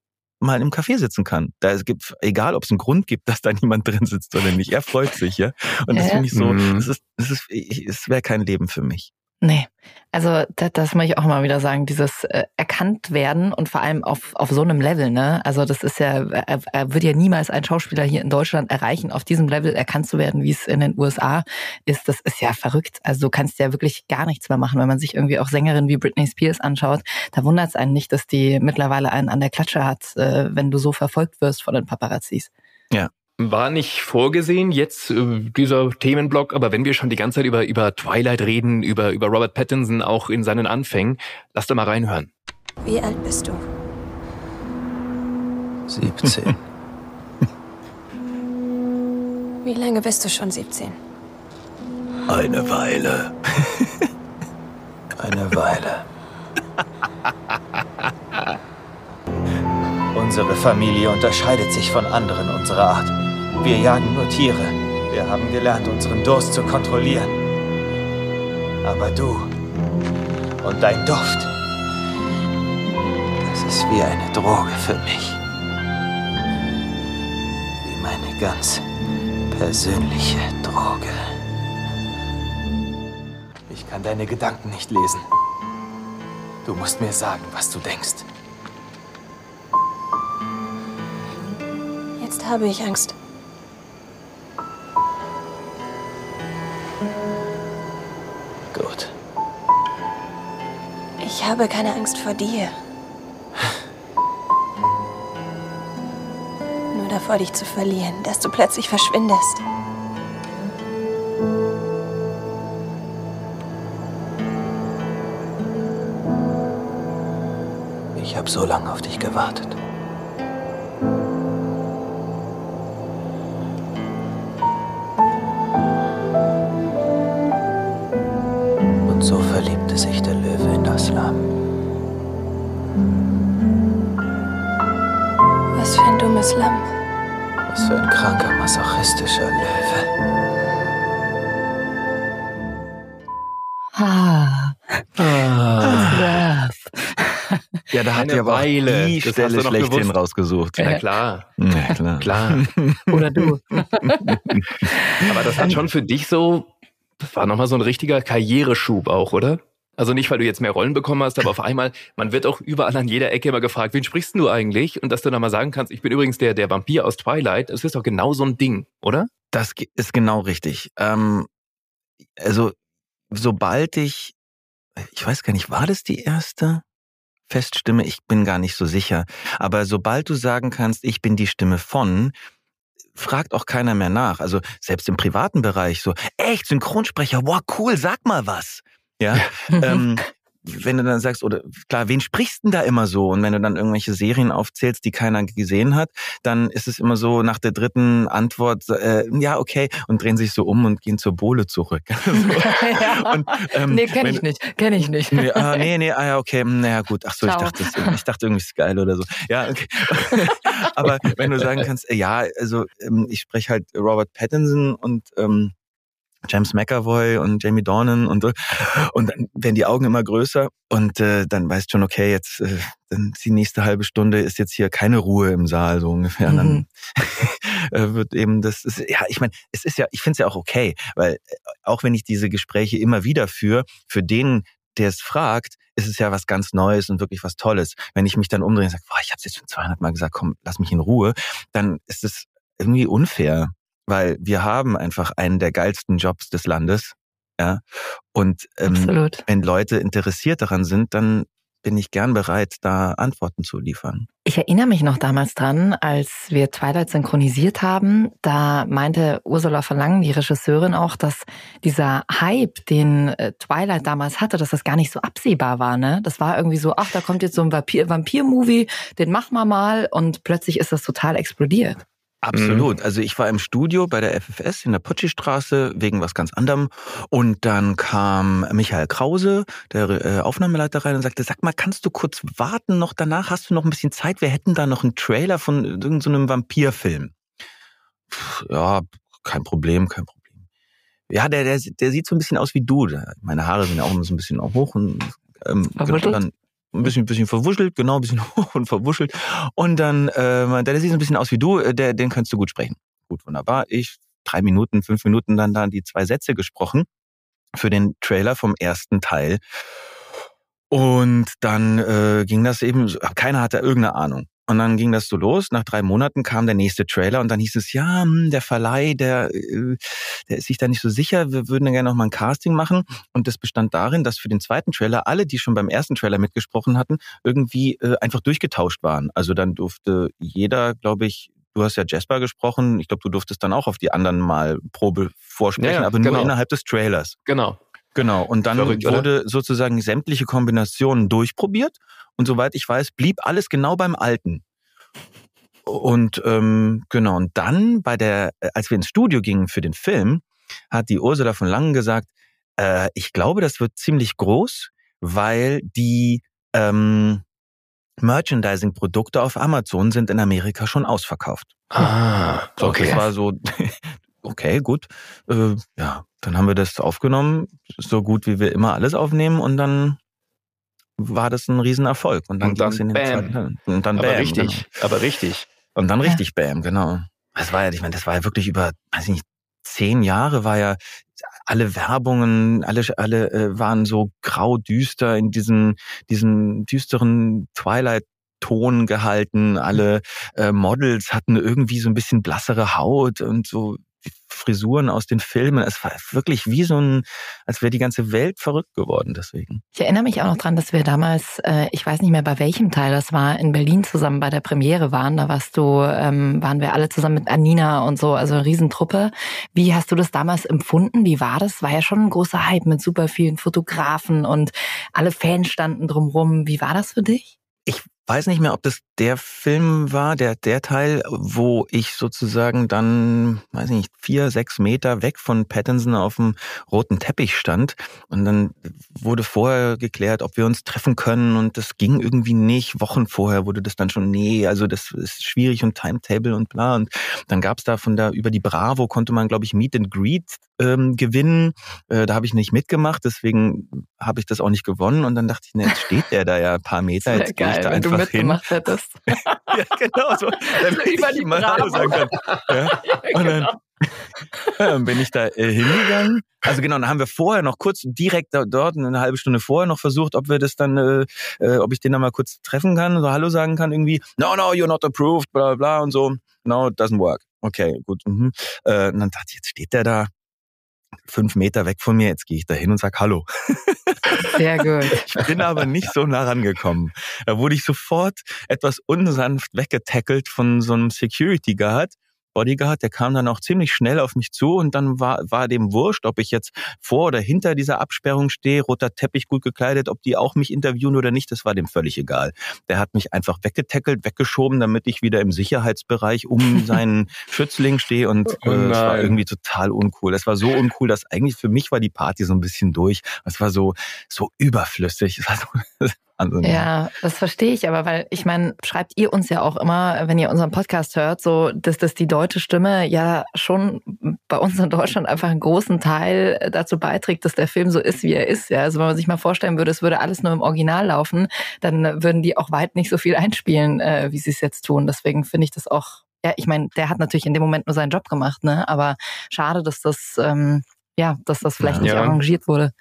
mal im Café sitzen kann. Da es gibt, egal ob es einen Grund gibt, dass da niemand drin sitzt oder nicht, er freut sich, ja. Und das finde ich so, Mhm. das ist, das ist, ich- es wäre kein Leben für mich. Nee. Also das, das muss ich auch mal wieder sagen, dieses äh, erkannt werden und vor allem auf, auf so einem Level, ne? Also das ist ja, er, er wird ja niemals ein Schauspieler hier in Deutschland erreichen, auf diesem Level erkannt zu werden, wie es in den USA ist. Das ist ja verrückt. Also du kannst ja wirklich gar nichts mehr machen, wenn man sich irgendwie auch Sängerinnen wie Britney Spears anschaut. Da wundert es einen nicht, dass die mittlerweile einen an der Klatsche hat, äh, wenn du so verfolgt wirst von den Paparazzis. War nicht vorgesehen jetzt äh, dieser Themenblock, aber wenn wir schon die ganze Zeit über, über Twilight reden, über, über Robert Pattinson auch in seinen Anfängen, lass doch mal reinhören. Wie alt bist du? 17. Wie lange bist du schon 17? Eine Weile. Eine Weile. Unsere Familie unterscheidet sich von anderen unserer Art. Wir jagen nur Tiere. Wir haben gelernt, unseren Durst zu kontrollieren. Aber du und dein Duft, das ist wie eine Droge für mich. Wie meine ganz persönliche Droge. Ich kann deine Gedanken nicht lesen. Du musst mir sagen, was du denkst. Jetzt habe ich Angst. Habe keine Angst vor dir. Nur davor, dich zu verlieren, dass du plötzlich verschwindest. Ich habe so lange auf dich gewartet. Hat auch Weile. die Das Stelle schlechthin rausgesucht. Na klar, Ja, klar. klar. Oder du. Aber das hat schon für dich so, das war nochmal so ein richtiger Karriereschub auch, oder? Also nicht, weil du jetzt mehr Rollen bekommen hast, aber auf einmal, man wird auch überall an jeder Ecke immer gefragt, wen sprichst du eigentlich? Und dass du dann mal sagen kannst, ich bin übrigens der, der Vampir aus Twilight, das ist doch genau so ein Ding, oder? Das ist genau richtig. Ähm, also, sobald ich, ich weiß gar nicht, war das die erste Feststimme? Ich bin gar nicht so sicher. Aber sobald du sagen kannst, ich bin die Stimme von, fragt auch keiner mehr nach. Also selbst im privaten Bereich so, echt, Synchronsprecher, wow, cool, sag mal was. Ja, ähm, wenn du dann sagst, oder klar, wen sprichst denn da immer so? Und wenn du dann irgendwelche Serien aufzählst, die keiner gesehen hat, dann ist es immer so nach der dritten Antwort, äh, ja, okay, und drehen sich so um und gehen zur Bohle zurück. so. und, ähm, nee, kenne ich nicht. Kenne ich nicht. Nee, ah, nee, nee, ah, ja, okay, hm, naja, gut. Ach so, ich dachte, ich dachte irgendwie ist geil oder so. Ja, okay. Aber wenn du sagen kannst, äh, ja, also ähm, ich spreche halt Robert Pattinson und ähm, James McAvoy und Jamie Dornan und so. Und dann werden die Augen immer größer und äh, dann weißt schon, okay, jetzt äh, dann die nächste halbe Stunde ist jetzt hier keine Ruhe im Saal so ungefähr. Dann Mhm. äh, wird eben das ist, ja, ich meine, es ist ja, ich finde es ja auch okay, weil äh, auch wenn ich diese Gespräche immer wieder führe, für den der es fragt, ist es ja was ganz Neues und wirklich was Tolles. Wenn ich mich dann umdrehe und sage, boah, ich habe es jetzt schon 200 Mal gesagt, komm, lass mich in Ruhe, dann ist es irgendwie unfair, weil wir haben einfach einen der geilsten Jobs des Landes, ja. Und ähm, Absolut. wenn Leute interessiert daran sind, dann bin ich gern bereit, da Antworten zu liefern. Ich erinnere mich noch damals dran, als wir Twilight synchronisiert haben, da meinte Ursula von Langen, die Regisseurin auch, dass dieser Hype, den äh, Twilight damals hatte, dass das gar nicht so absehbar war, ne? Das war irgendwie so, ach, da kommt jetzt so ein Vampir- Vampir-Movie, den machen wir mal und plötzlich ist das total explodiert. Absolut. Also ich war im Studio bei der FFS in der Putschi-Straße wegen was ganz anderem. Und dann kam Michael Krause, der äh, Aufnahmeleiter rein und sagte, sag mal, kannst du kurz warten noch danach? Hast du noch ein bisschen Zeit? Wir hätten da noch einen Trailer von irgendeinem so Vampirfilm. Ja, kein Problem, kein Problem. Ja, der, der, der sieht so ein bisschen aus wie du. Meine Haare sind ja auch immer so ein bisschen hoch und ähm, Verwuschelt? dann ein bisschen, bisschen verwuschelt, genau, ein bisschen hoch und verwuschelt. Und dann, äh, er, der sieht so ein bisschen aus wie du, äh, der, den kannst du gut sprechen. Gut, wunderbar. Ich drei Minuten, fünf Minuten dann da die zwei Sätze gesprochen für den Trailer vom ersten Teil. Und dann äh, ging das eben, keiner hatte irgendeine Ahnung. Und dann ging das so los. Nach drei Monaten kam der nächste Trailer und dann hieß es, ja, hm, der Verleih, der, äh, der ist sich da nicht so sicher. Wir würden gerne noch mal ein Casting machen. Und das bestand darin, dass für den zweiten Trailer alle, die schon beim ersten Trailer mitgesprochen hatten, irgendwie äh, einfach durchgetauscht waren. Also dann durfte jeder, glaube ich, du hast ja Jasper gesprochen. Ich glaube, du durftest dann auch auf die anderen mal Probe vorsprechen, Ja, aber nur genau. innerhalb des Trailers. Genau. Genau. Und dann Verrückt, oder? wurde sozusagen sämtliche Kombinationen durchprobiert. Und soweit ich weiß, blieb alles genau beim Alten. Und ähm, genau, und dann bei der, äh, als wir ins Studio gingen für den Film, hat die Ursula von Langen gesagt, äh, ich glaube, das wird ziemlich groß, weil die ähm, Merchandising-Produkte auf Amazon sind in Amerika schon ausverkauft. Ah, So, okay. Das war so, okay, gut. Äh, ja, dann haben wir das aufgenommen, so gut wie wir immer alles aufnehmen und dann war das ein Riesenerfolg. Und dann, Und dann ging's in den bam. zweiten Teil. Und dann aber bam, richtig, aber richtig. Genau. Und dann Ja. richtig bam, genau. Das war ja, ich meine, das war ja wirklich über, weiß ich nicht, zehn Jahre war ja alle Werbungen, alle, alle äh, waren so grau düster in diesen, diesen düsteren Twilight Ton gehalten. Alle äh, Models hatten irgendwie so ein bisschen blassere Haut und so Frisuren aus den Filmen. Es war wirklich wie so ein, als wäre die ganze Welt verrückt geworden deswegen. Ich erinnere mich auch noch dran, dass wir damals, äh, ich weiß nicht mehr bei welchem Teil das war, in Berlin zusammen bei der Premiere waren. Da warst du, ähm, waren wir alle zusammen mit Anina und so, also eine Riesentruppe. Wie hast du das damals empfunden? Wie war das? War ja schon ein großer Hype mit super vielen Fotografen und alle Fans standen drumrum. Wie war das für dich? Ich weiß nicht mehr, ob das der Film war, der, der Teil, wo ich sozusagen dann, weiß ich nicht, vier, sechs Meter weg von Pattinson auf dem roten Teppich stand. Und dann wurde vorher geklärt, ob wir uns treffen können. Und das ging irgendwie nicht. Wochen vorher wurde das dann schon, nee, also das ist schwierig und Timetable und bla. Und dann gab's da von da über die Bravo konnte man, glaube ich, Meet and Greet ähm, gewinnen. Äh, da habe ich nicht mitgemacht, deswegen habe ich das auch nicht gewonnen. Und dann dachte ich, ne, jetzt steht der da ja ein paar Meter, jetzt gehe ich da wenn du einfach hin. mitgemacht hättest. Ja, genau so. Damit Über ich die mal Hallo sagen kann. Ja. Und dann, ja, dann bin ich da äh, hingegangen. Also genau, dann haben wir vorher noch kurz direkt da, dort eine halbe Stunde vorher noch versucht, ob wir das dann, äh, äh, ob ich den dann mal kurz treffen kann, so Hallo sagen kann irgendwie. No, no, you're not approved, bla bla bla und so. No, it doesn't work. Okay, gut. Mhm. Äh, und dann dachte ich, jetzt steht der da fünf Meter weg von mir, jetzt gehe ich da hin und sag Hallo. Sehr gut. Ich bin aber nicht so nah rangekommen. Da wurde ich sofort etwas unsanft weggetackelt von so einem Security Guard. Bodyguard, der kam dann auch ziemlich schnell auf mich zu und dann war, war dem wurscht, ob ich jetzt vor oder hinter dieser Absperrung stehe, roter Teppich gut gekleidet, ob die auch mich interviewen oder nicht, das war dem völlig egal. Der hat mich einfach weggetackelt, weggeschoben, damit ich wieder im Sicherheitsbereich um seinen Schützling stehe und Oh äh, es war nein. irgendwie total uncool. Es war so uncool, dass eigentlich für mich war die Party so ein bisschen durch. Es war so, so überflüssig. Es war so, also, Ja, das verstehe ich, aber weil ich meine, schreibt ihr uns ja auch immer, wenn ihr unseren Podcast hört, so dass dass die deutsche Stimme ja schon bei uns in Deutschland einfach einen großen Teil dazu beiträgt, dass der Film so ist, wie er ist. Ja, also wenn man sich mal vorstellen würde, es würde alles nur im Original laufen, dann würden die auch weit nicht so viel einspielen, äh, wie sie es jetzt tun. Deswegen finde ich das auch. Ja, ich meine, der hat natürlich in dem Moment nur seinen Job gemacht, ne? Aber schade, dass das ähm, ja, dass das vielleicht Ja. nicht arrangiert wurde.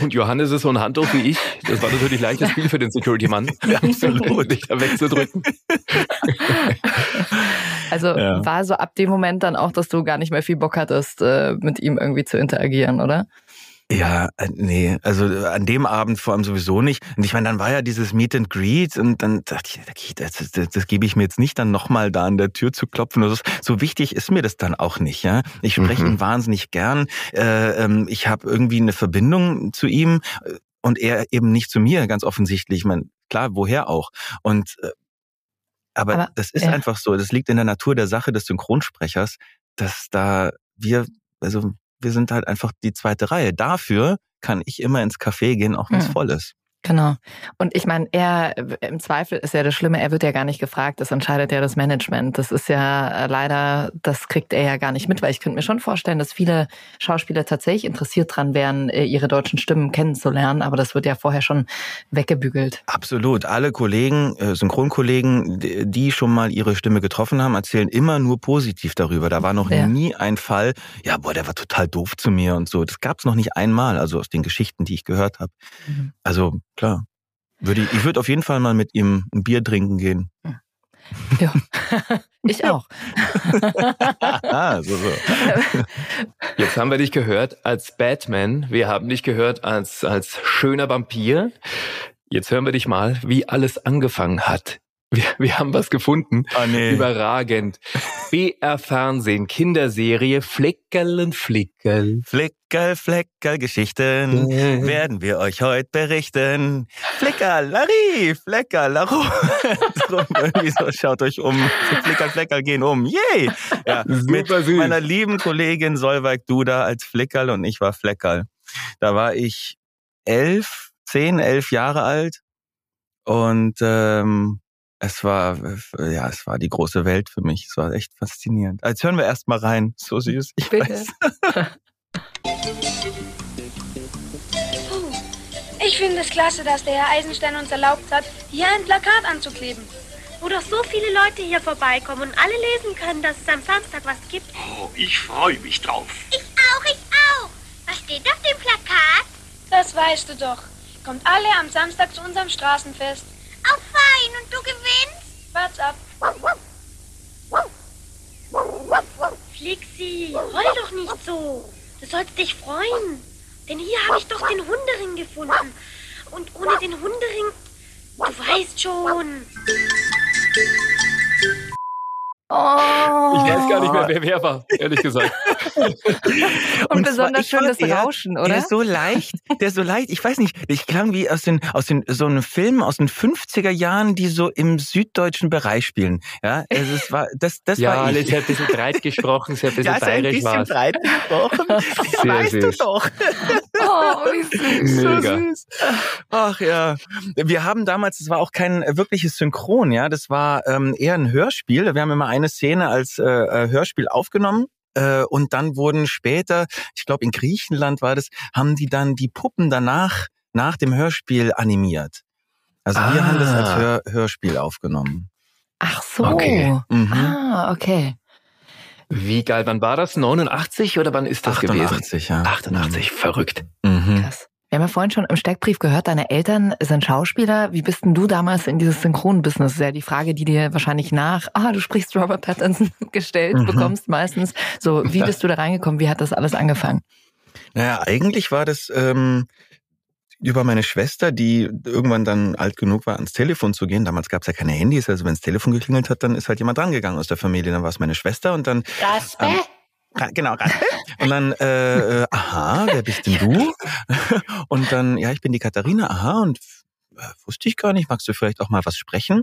Und Johannes ist so ein Handtuch wie ich. Das war natürlich leichtes Spiel für den Security-Mann. absolut. Dich da wegzudrücken. Also Ja. war so ab dem Moment dann auch, dass du gar nicht mehr viel Bock hattest, äh, mit ihm irgendwie zu interagieren, oder? Ja, äh, nee, also äh, an dem Abend vor allem sowieso nicht. Und ich meine, dann war ja dieses Meet and Greet und dann dachte ich, okay, das, das, das gebe ich mir jetzt nicht, dann nochmal da an der Tür zu klopfen. oder So, so wichtig ist mir das dann auch nicht. Ja, Ich spreche Mhm. ihn wahnsinnig gern. Äh, ähm, ich habe irgendwie eine Verbindung zu ihm und er eben nicht zu mir, ganz offensichtlich. Ich meine, klar, woher auch? Und aber, Aber, das ist ja. einfach so. Das liegt in der Natur der Sache des Synchronsprechers, dass da wir, also wir sind halt einfach die zweite Reihe. Dafür kann ich immer ins Café gehen, auch wenn es Hm. voll ist. Genau. Und ich meine, er im Zweifel ist ja das Schlimme, er wird ja gar nicht gefragt, das entscheidet ja das Management. Das ist ja äh, leider, das kriegt er ja gar nicht mit, weil ich könnte mir schon vorstellen, dass viele Schauspieler tatsächlich interessiert dran wären, äh, ihre deutschen Stimmen kennenzulernen, aber das wird ja vorher schon weggebügelt. Absolut. Alle Kollegen, äh, Synchronkollegen, die schon mal ihre Stimme getroffen haben, erzählen immer nur positiv darüber. Da war noch Ja. nie ein Fall, ja, boah, der war total doof zu mir und so. Das gab's noch nicht einmal, also aus den Geschichten, die ich gehört habe. Mhm. Also klar. Würde ich, ich würde auf jeden Fall mal mit ihm ein Bier trinken gehen. Ja. ich auch. ah, so, so. Jetzt haben wir dich gehört als Batman. Wir haben dich gehört als, als schöner Vampir. Jetzt hören wir dich mal, wie alles angefangen hat Wir, wir haben was gefunden. Ah, nee. Überragend. BR Fernsehen, Kinderserie Flickerl und Flickerl. Flickerl, Fleckerl, Geschichten werden wir euch heute berichten. Flickerl, Larry, Fleckerl, Laro. Irgendwie so, schaut euch um. Flickerl, Fleckerl gehen um. Yay! Ja, mit süß. meiner lieben Kollegin Solveig Duda als Flickerl und ich war Fleckerl. Da war ich elf, zehn, elf Jahre alt und ähm, es war, ja, es war die große Welt für mich. Es war echt faszinierend. Jetzt hören wir erst mal rein. So süß. Ich Bitte. weiß. Ich finde es klasse, dass der Herr Eisenstein uns erlaubt hat, hier ein Plakat anzukleben. Wo doch so viele Leute hier vorbeikommen und alle lesen können, dass es am Samstag was gibt. Oh, ich freue mich drauf. Ich auch, ich auch. Was steht auf dem Plakat? Das weißt du doch. Kommt alle am Samstag zu unserem Straßenfest. Auch fein und du gewinnst? Wart's ab. Flixi, heul doch nicht so. Du sollst dich freuen. Denn hier habe ich doch den Hundering gefunden. Und ohne den Hundering, du weißt schon. Oh. Ich weiß gar nicht mehr, wer wer war, ehrlich gesagt. Und, Und besonders schön das Rauschen, der, oder? Der ist so leicht, der ist so leicht. Ich weiß nicht, ich klang wie aus den, aus den, so einem Film aus den 50er Jahren, die so im süddeutschen Bereich spielen. Ja, also es war, das, das ja, war alles ich. sehr ein bisschen breit gesprochen, sehr ein bisschen Ja, so ein bayerisch bisschen war breit gesprochen. Das Sehr weißt du süß. doch. Oh, wie süß. Mega. So süß. Ach ja. Wir haben damals, es war auch kein wirkliches Synchron, ja. Das war ähm, eher ein Hörspiel. Wir haben immer eine Szene als äh, äh, Hörspiel aufgenommen. Äh, und dann wurden später, ich glaube in Griechenland war das, haben die dann die Puppen danach nach dem Hörspiel animiert. Also wir Ah. haben das als Hör Hörspiel aufgenommen. Ach so. Okay. Mhm. Ah, okay. Wie geil, wann war das? 89 oder wann ist das 88, ja. gewesen? 88, verrückt. Mhm. Krass. Wir haben ja vorhin schon im Steckbrief gehört, deine Eltern sind Schauspieler. Wie bist denn du damals in dieses Synchronbusiness? Ist ja die Frage, die dir wahrscheinlich nach, ah, du sprichst Robert Pattinson gestellt Mhm. bekommst meistens. So, wie bist du da reingekommen? Wie hat das alles angefangen? Naja, eigentlich war das ähm, über meine Schwester, die irgendwann dann alt genug war, ans Telefon zu gehen. Damals gab es ja keine Handys, also wenn das Telefon geklingelt hat, dann ist halt jemand rangegangen aus der Familie. Dann war es meine Schwester und dann Raspe? Ähm, Genau, Raspe. Und dann, äh, äh, aha, wer bist denn du? Und dann, ja, ich bin die Katharina, aha, und äh, wusste ich gar nicht, magst du vielleicht auch mal was sprechen?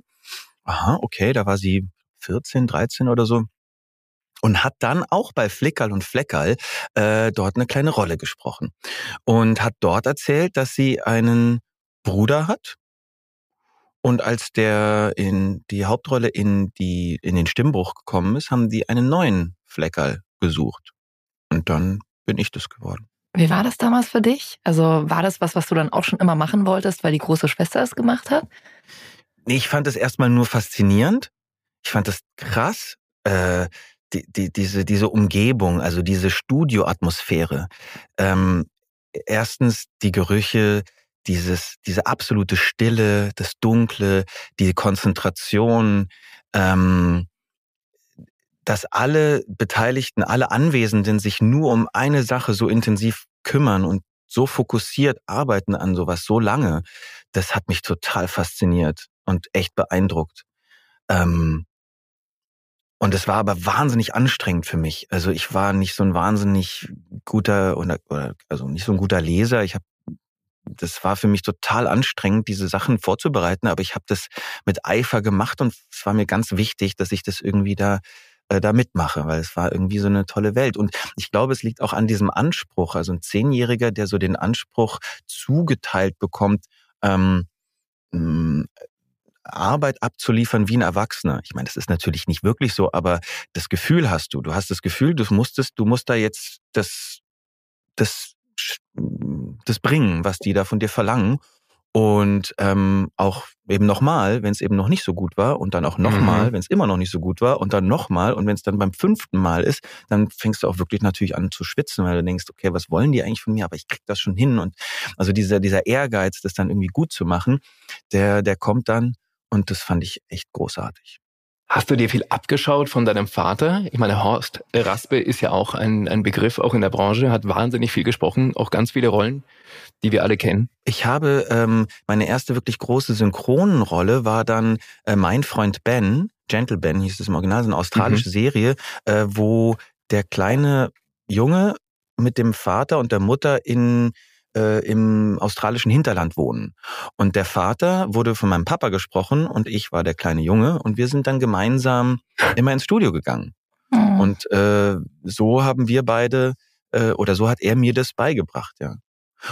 Aha, okay, da war sie 14, 13 oder so. Und hat dann auch bei Flickerl und Fleckerl äh, dort eine kleine Rolle gesprochen. Und hat dort erzählt, dass sie einen Bruder hat. Und als der in die Hauptrolle in die in den Stimmbruch gekommen ist, haben die einen neuen Fleckerl gesucht. Und dann bin ich das geworden. Wie war das damals für dich? Also war das was, was du dann auch schon immer machen wolltest, weil die große Schwester es gemacht hat? Nee, ich fand es erstmal nur faszinierend. Ich fand es krass, äh, die, die, diese, diese Umgebung, also diese Studioatmosphäre. Ähm, erstens die Gerüche, dieses, diese absolute Stille, das Dunkle, die Konzentration, ähm, dass alle Beteiligten, alle Anwesenden sich nur um eine Sache so intensiv kümmern und so fokussiert arbeiten an sowas so lange, das hat mich total fasziniert und echt beeindruckt. Ähm, und es war aber wahnsinnig anstrengend für mich. Also ich war nicht so ein wahnsinnig guter oder, oder also nicht so ein guter Leser. Ich habe das war für mich total anstrengend, diese Sachen vorzubereiten, aber ich habe das mit Eifer gemacht und es war mir ganz wichtig, dass ich das irgendwie da äh, da mitmache, weil es war irgendwie so eine tolle Welt. Und ich glaube, es liegt auch an diesem Anspruch. Also ein Zehnjähriger, der so den Anspruch zugeteilt bekommt, ähm, mh, Arbeit abzuliefern wie ein Erwachsener. Ich meine, das ist natürlich nicht wirklich so, aber das Gefühl hast du. Du hast das Gefühl, du musstest, du musst da jetzt das, das, das bringen, was die da von dir verlangen. Und ähm, auch eben nochmal, wenn es eben noch nicht so gut war und dann auch nochmal, Mhm. wenn es immer noch nicht so gut war und dann nochmal und wenn es dann beim fünften Mal ist, dann fängst du auch wirklich natürlich an zu schwitzen, weil du denkst, okay, was wollen die eigentlich von mir? Aber ich krieg das schon hin und also dieser dieser Ehrgeiz, das dann irgendwie gut zu machen, der der kommt dann und das fand ich echt großartig. Hast du dir viel abgeschaut von deinem Vater? Ich meine, Horst Raspe ist ja auch ein, ein Begriff, auch in der Branche, hat wahnsinnig viel gesprochen, auch ganz viele Rollen, die wir alle kennen. Ich habe ähm, meine erste wirklich große Synchronenrolle war dann äh, mein Freund Ben, Gentle Ben hieß es im Original, so eine australische mhm. Serie, äh, wo der kleine Junge mit dem Vater und der Mutter in äh, im australischen Hinterland wohnen. Und der Vater wurde von meinem Papa gesprochen und ich war der kleine Junge und wir sind dann gemeinsam immer ins Studio gegangen. Mhm. Und äh, so haben wir beide äh, oder so hat er mir das beigebracht, ja.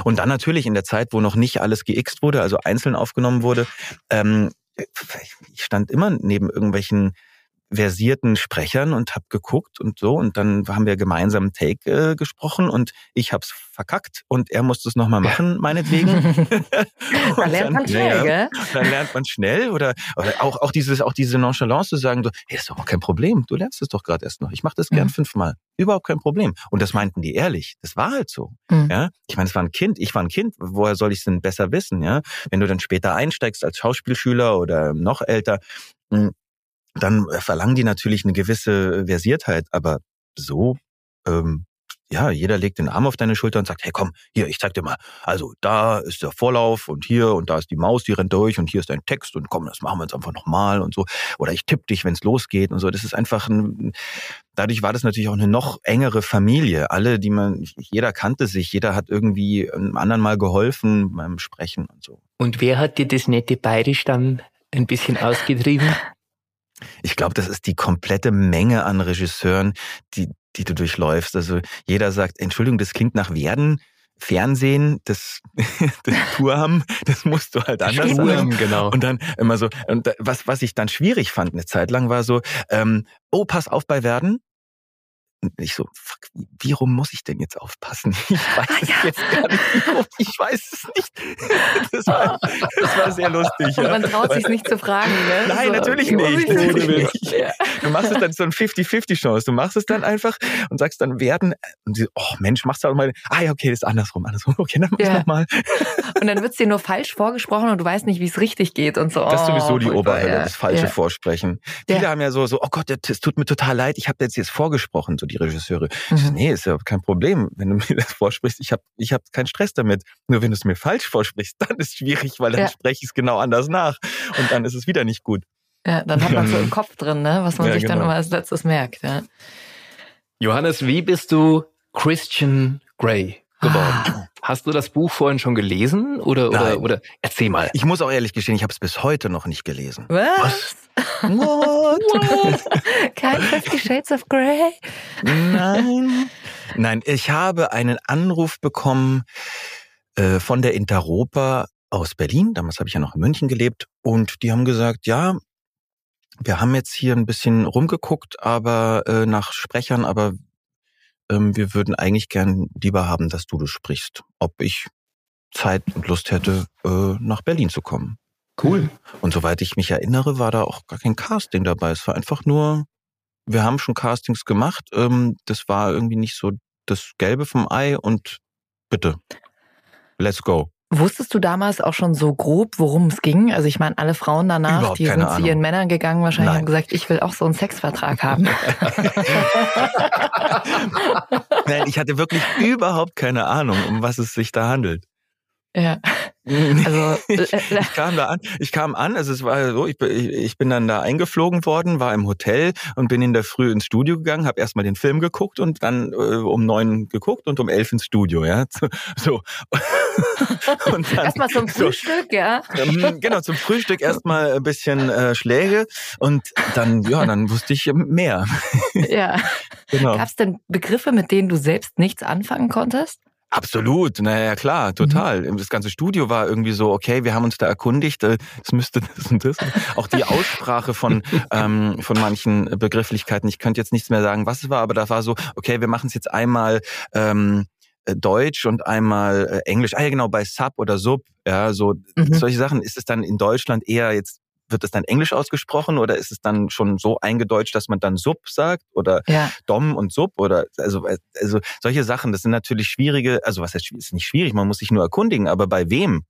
Und dann natürlich in der Zeit, wo noch nicht alles geixt wurde, also einzeln aufgenommen wurde, ähm, ich stand immer neben irgendwelchen versierten Sprechern und habe geguckt und so und dann haben wir gemeinsam Take äh, gesprochen und ich habe es verkackt und er musste es nochmal machen, meinetwegen. dann lernt man schnell, gell? Dann lernt man schnell oder, oder auch, auch, dieses, auch diese Nonchalance zu sagen, so, hey, ist doch auch kein Problem, du lernst es doch gerade erst noch. Ich mache das gern mhm. fünfmal. Überhaupt kein Problem. Und das meinten die ehrlich. Das war halt so. Mhm. Ja? Ich meine, es war ein Kind, ich war ein Kind, woher soll ich es denn besser wissen? Ja? Wenn du dann später einsteigst als Schauspielschüler oder noch älter, hm, dann verlangen die natürlich eine gewisse Versiertheit, aber so, ähm, ja, jeder legt den Arm auf deine Schulter und sagt, hey komm, hier, ich zeig dir mal. Also da ist der Vorlauf und hier und da ist die Maus, die rennt durch und hier ist dein Text und komm, das machen wir jetzt einfach nochmal und so. Oder ich tippe dich, wenn es losgeht und so. Das ist einfach ein, dadurch war das natürlich auch eine noch engere Familie. Alle, die man, jeder kannte sich, jeder hat irgendwie einem anderen mal geholfen beim Sprechen und so. Und wer hat dir das nette Bayerisch dann ein bisschen ausgetrieben? Ich glaube, das ist die komplette Menge an Regisseuren, die, die du durchläufst. Also jeder sagt, Entschuldigung, das klingt nach Werden. Fernsehen, das, das Tour das musst du halt anders machen. Genau. Und dann immer so, und was, was ich dann schwierig fand eine Zeit lang war so, ähm, oh, pass auf bei Werden, ich so, fuck, wie rum muss ich denn jetzt aufpassen? Ich weiß es jetzt gar nicht. Ich weiß es nicht. Das war, das war sehr lustig. Ja. Man traut sich nicht zu fragen, ne? Nein, so, natürlich nicht. Natürlich nicht. Du machst es dann so ein 50-50-Chance. Du machst es dann einfach und sagst dann werden. Und sie, oh Mensch, machst du auch mal. Ah ja, okay, das ist andersrum, andersrum. Okay, dann mach ja. nochmal. Und dann wird's dir nur falsch vorgesprochen und du weißt nicht, wie es richtig geht und so. Das ist sowieso oh, die Oberhölle, ja. das falsche ja. Vorsprechen. Viele haben ja so, so, oh Gott, es tut mir total leid, ich habe jetzt jetzt vorgesprochen, so die Regisseure. Mhm. So, nee, ist ja kein Problem, wenn du mir das vorsprichst. Ich habe ich hab keinen Stress damit. Nur wenn du es mir falsch vorsprichst, dann ist es schwierig, weil dann ja. spreche ich es genau anders nach und dann ist es wieder nicht gut. Ja, dann hat man so im Kopf drin, ne, was man ja, sich genau. dann immer als letztes merkt. Ja. Johannes, wie bist du Christian Grey geworden? Ah. Hast du das Buch vorhin schon gelesen oder oder oder erzähl mal. Ich muss auch ehrlich gestehen, ich habe es bis heute noch nicht gelesen. Was? What? Kein Fifty Shades of Grey? Nein. Nein, ich habe einen Anruf bekommen äh, von der Interopa aus Berlin. Damals habe ich ja noch in München gelebt und die haben gesagt, ja, wir haben jetzt hier ein bisschen rumgeguckt, aber äh, nach Sprechern, aber ähm, wir würden eigentlich gern lieber haben, dass du das sprichst, ob ich Zeit und Lust hätte, äh, nach Berlin zu kommen. Cool. Und soweit ich mich erinnere, war da auch gar kein Casting dabei. Es war einfach nur, wir haben schon Castings gemacht. Ähm, das war irgendwie nicht so das Gelbe vom Ei und bitte, let's go. Wusstest du damals auch schon so grob, worum es ging? Also ich meine, alle Frauen danach, Überhaupt die sind Ahnung. zu ihren Männern gegangen, wahrscheinlich Nein. haben gesagt, ich will auch so einen Sexvertrag haben. Nein, ich hatte wirklich überhaupt keine Ahnung, um was es sich da handelt. Ja. Also ich, äh, äh, ich kam da an, ich kam an, also es war so, ich, ich bin dann da eingeflogen worden, war im Hotel und bin in der Früh ins Studio gegangen, habe erstmal den Film geguckt und dann äh, um neun geguckt und um elf ins Studio, ja. So. erstmal zum Frühstück, so, ja. Ähm, genau, zum Frühstück erstmal ein bisschen äh, Schläge und dann, ja, dann wusste ich mehr. Ja. Genau. Gab es denn Begriffe, mit denen du selbst nichts anfangen konntest? Absolut, naja, klar, mhm. total. Mhm. Das ganze Studio war irgendwie so, okay, wir haben uns da erkundigt, äh, es müsste das und das. Auch die Aussprache von, ähm, von manchen Begrifflichkeiten, ich könnte jetzt nichts mehr sagen, was es war, aber da war so, okay, wir machen es jetzt einmal ähm, äh, Deutsch und einmal äh, Englisch. Ah ja, genau, bei Sub oder Sub, ja, so mhm. solche Sachen. Ist es dann in Deutschland eher jetzt wird es dann Englisch ausgesprochen oder ist es dann schon so eingedeutscht, dass man dann Sub sagt oder ja. Dom und Sub oder also also solche Sachen, das sind natürlich schwierige, also was heißt ist nicht schwierig, man muss sich nur erkundigen, aber bei wem?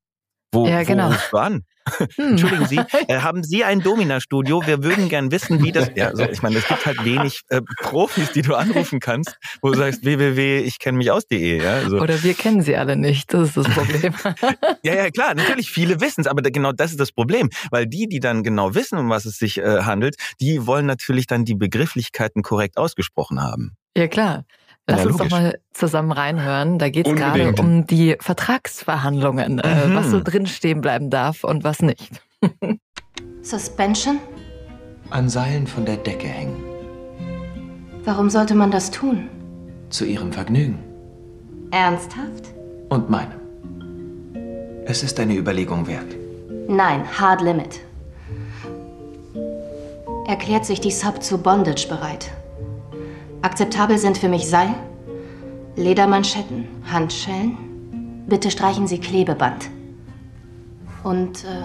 Wo, Ja, genau. wo rufst du an? Hm. Entschuldigen Sie, äh, haben Sie ein Domina-Studio? Wir würden gern wissen, wie das. Ja, so, ich meine, es gibt halt wenig äh, Profis, die du anrufen kannst, wo du sagst www, ich kenne mich aus.de. Ja, so. Oder wir kennen sie alle nicht. Das ist das Problem. ja, ja, klar, natürlich, viele wissen es, aber da, genau das ist das Problem. Weil die, die dann genau wissen, um was es sich äh, handelt, die wollen natürlich dann die Begrifflichkeiten korrekt ausgesprochen haben. ja, klar. Lass Ja, uns doch mal zusammen reinhören. Da geht es gerade um die Vertragsverhandlungen, äh, Mhm. was so drinstehen bleiben darf und was nicht. Suspension? An Seilen von der Decke hängen. Warum sollte man das tun? Zu ihrem Vergnügen Ernsthaft? und meinem. Es ist eine Überlegung wert. Nein, Hard Limit. Erklärt sich die Sub zu Bondage bereit. Akzeptabel sind für mich Seil, Ledermanschetten, Handschellen. Bitte streichen Sie Klebeband. Und äh,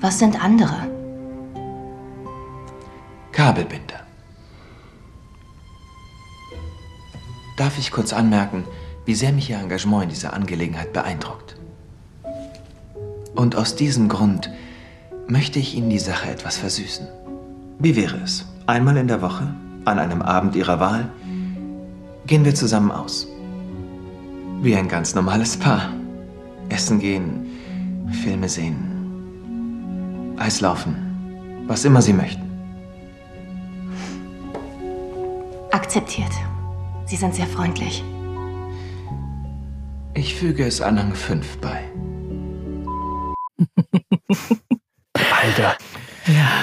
was sind andere? Kabelbinder. Darf ich kurz anmerken, wie sehr mich Ihr Engagement in dieser Angelegenheit beeindruckt? Und aus diesem Grund möchte ich Ihnen die Sache etwas versüßen. Wie wäre es? Einmal in der Woche, an einem Abend Ihrer Wahl, gehen wir zusammen aus. Wie ein ganz normales Paar. Essen gehen, Filme sehen, Eislaufen, was immer Sie möchten. Akzeptiert. Sie sind sehr freundlich. Ich füge es Anhang 5 bei. Alter.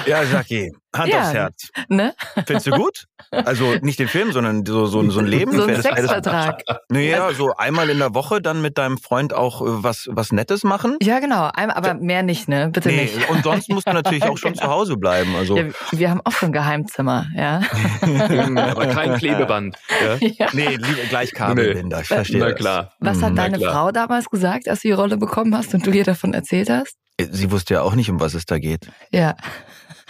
Ja, Jackie, Hand Ja. aufs Herz. Ne? Findest du gut? Also nicht den Film, sondern so, so, so ein Leben. So ein Sexvertrag. Naja, so einmal in der Woche dann mit deinem Freund auch äh, was, was Nettes machen. Ja, genau. Aber mehr nicht, ne? Bitte Nee, nicht. und sonst musst du natürlich auch schon Genau. zu Hause bleiben. Also, Ja, wir haben auch schon Geheimzimmer, ja. Aber kein Klebeband. Ja? ja. nee, gleich Kabelbinder. Ich verstehe Na das. klar. Was hat na deine klar. Frau damals gesagt, als du die Rolle bekommen hast und du ihr davon erzählt hast? Sie wusste ja auch nicht, um was es da geht. Ja.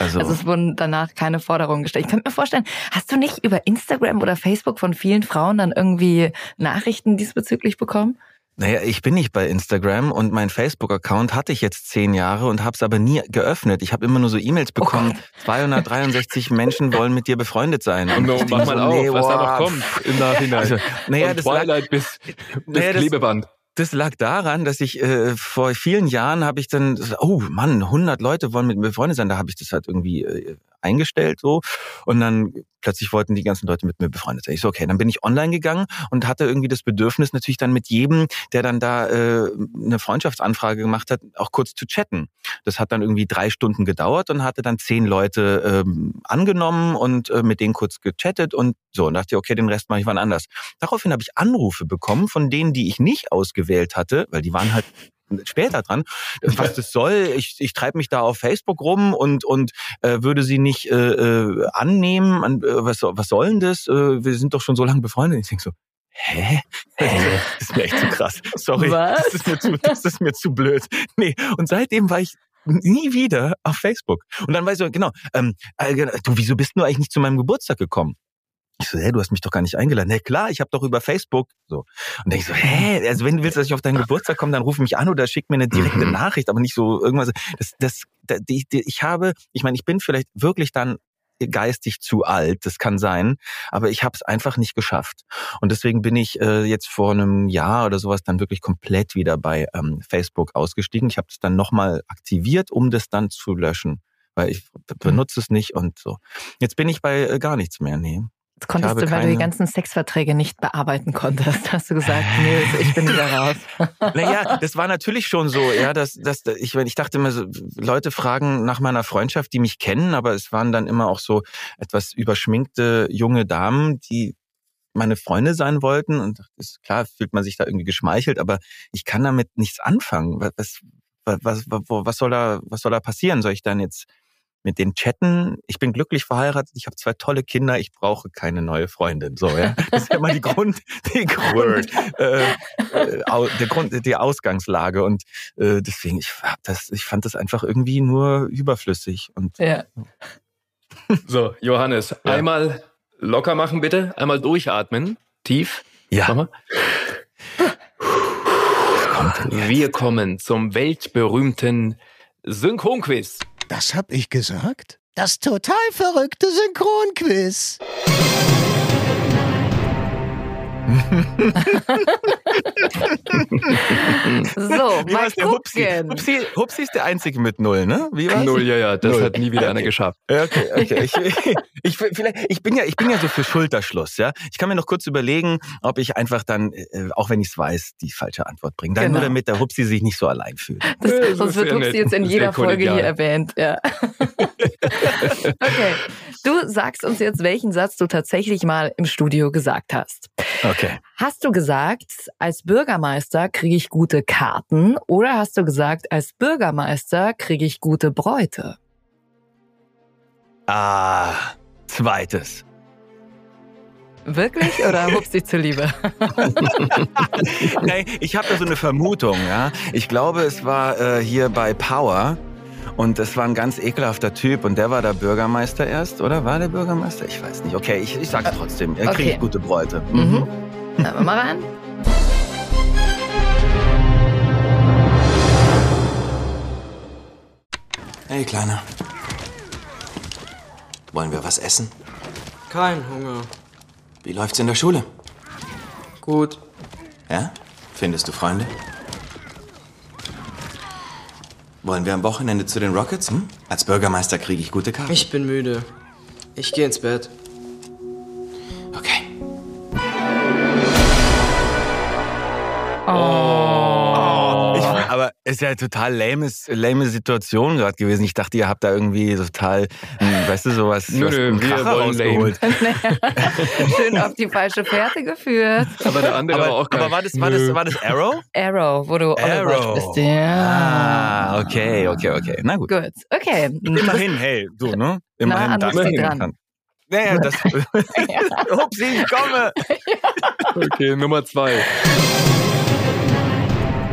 Also, Also es wurden danach keine Forderungen gestellt. Ich könnte mir vorstellen, hast du nicht über Instagram oder Facebook von vielen Frauen dann irgendwie Nachrichten diesbezüglich bekommen? naja, ich bin nicht bei Instagram und mein Facebook-Account hatte ich jetzt zehn Jahre und habe es aber nie geöffnet. Ich habe immer nur so E-Mails bekommen. 263 Menschen wollen mit dir befreundet sein. Und ich mach mal so, auf, nee, was da noch kommt im Nachhinein. Also, naja, Von das lag, Twilight bis, bis Naja, Klebeband. das lag daran, dass ich äh, vor vielen Jahren habe ich dann, oh Mann, 100 Leute wollen mit mir befreundet sein. Da habe ich das halt irgendwie äh, eingestellt so und dann plötzlich wollten die ganzen Leute mit mir befreundet sein. Ich so, okay, dann bin ich online gegangen und hatte irgendwie das Bedürfnis natürlich dann mit jedem, der dann da äh, eine Freundschaftsanfrage gemacht hat, auch kurz zu chatten. Das hat dann irgendwie drei Stunden gedauert und hatte dann zehn Leute ähm, angenommen und äh, mit denen kurz gechattet und so und dachte, okay, den Rest mache ich wann anders. Daraufhin habe ich Anrufe bekommen von denen, die ich nicht ausgewählt hatte, weil die waren halt später dran, was das soll. Ich, ich treibe mich da auf Facebook rum und und äh, würde sie nicht äh, äh, annehmen. An, äh, was, was soll denn das? Äh, wir sind doch schon so lange befreundet. Ich denke so, hä? Das ist mir echt zu krass. Sorry, Was? das ist mir zu, das ist mir zu blöd. Nee, und seitdem war ich nie wieder auf Facebook. Und dann weißt du, genau, ähm, äh, du, wieso bist du eigentlich nicht zu meinem Geburtstag gekommen? Ich so, hä, du hast mich doch gar nicht eingeladen. Na klar, ich habe doch über Facebook so. Und dann ich so, hä, also wenn du willst, dass ich auf deinen Geburtstag komme, dann ruf mich an oder schick mir eine direkte Mhm. Nachricht, aber nicht so irgendwas. Das, das, da- die, die, ich habe, ich meine, ich bin vielleicht wirklich dann geistig zu alt, das kann sein, aber ich habe es einfach nicht geschafft. Und deswegen bin ich äh, jetzt vor einem Jahr oder sowas dann wirklich komplett wieder bei ähm, Facebook ausgestiegen. Ich habe es dann nochmal aktiviert, um das dann zu löschen, weil ich benutze es nicht und so. Jetzt bin ich bei äh, gar nichts mehr, nee. Das konntest du, weil du die keine- ganzen Sexverträge nicht bearbeiten konntest. Hast du gesagt, nee, ich bin wieder raus. Naja, das war natürlich schon so, ja, dass, dass ich, ich dachte immer so, Leute fragen nach meiner Freundschaft, die mich kennen, aber es waren dann immer auch so etwas überschminkte junge Damen, die meine Freunde sein wollten und ist klar, fühlt man sich da irgendwie geschmeichelt, aber ich kann damit nichts anfangen. Was, was, was, was soll da, was soll da passieren? Soll ich dann jetzt mit den chatten? Ich bin glücklich verheiratet, ich habe zwei tolle Kinder, ich brauche keine neue Freundin. So, ja. Das ist ja mal die Grund, die Grund, äh, äh, der Grund, die Ausgangslage. Und äh, deswegen, ich hab das, ich fand das einfach irgendwie nur überflüssig. Und Ja. So, Johannes, Ja. einmal locker machen bitte, einmal durchatmen, tief. ja, mal. Wir kommen zum weltberühmten Synchronquiz. Das hab ich gesagt? Das total verrückte Synchronquiz. So, Wie mal der Hupsi? gucken. Hupsi? Hupsi ist der Einzige mit Null, ne? Wie war's? Null, ja, ja, das Null. hat nie wieder einer geschafft. Okay, okay. Ich, ich, vielleicht, ich, bin ja, ich bin ja so für Schulterschluss, ja. Ich kann mir noch kurz überlegen, ob ich einfach dann, äh, auch wenn ich es weiß, die falsche Antwort bringe. Dann Genau. nur damit der Hupsi sich nicht so allein fühlt. Das, das sonst wird Hupsi nett. jetzt in jeder Folge hier erwähnt. Ja. okay. Du sagst uns jetzt, welchen Satz du tatsächlich mal im Studio gesagt hast. Okay. Hast du gesagt, als Bürgermeister kriege ich gute Karten oder hast du gesagt, als Bürgermeister kriege ich gute Bräute? Ah, zweites. Wirklich oder Hupsi zuliebe? Nein, ich habe da so eine Vermutung, ja. Ich glaube, es war äh, hier bei Power. Und das war ein ganz ekelhafter Typ und der war der Bürgermeister erst, oder? War der Bürgermeister? Ich weiß nicht. Okay, ich, ich sag's trotzdem. Er kriegt Okay. gute Bräute. Mhm. Hören wir mal rein. Hey, Kleiner. Wollen wir was essen? Kein Hunger. Wie läuft's in der Schule? Gut. Ja? Findest du Freunde? Wollen wir am Wochenende zu den Rockets? Hm? Als Bürgermeister kriege ich gute Karten. Ich bin müde. Ich gehe ins Bett. Okay. Oh. Ist ja eine total lames, lame Situation gerade gewesen. Ich dachte, ihr habt da irgendwie total, hm, weißt du, sowas, Nö, nö, wir wollen rausgeholt. Schön auf die falsche Fährte geführt. Aber der andere Aber, war auch geil. aber war, das, war, das, war das Arrow? Arrow, wo du Arrow. bist. Ja. Ah, okay, okay, okay. Na gut. Gut. Okay. Immerhin, hey, du, ne? Immerhin ist man dran. kann. Naja, das. Upsi, ich komme! Okay, Nummer zwei.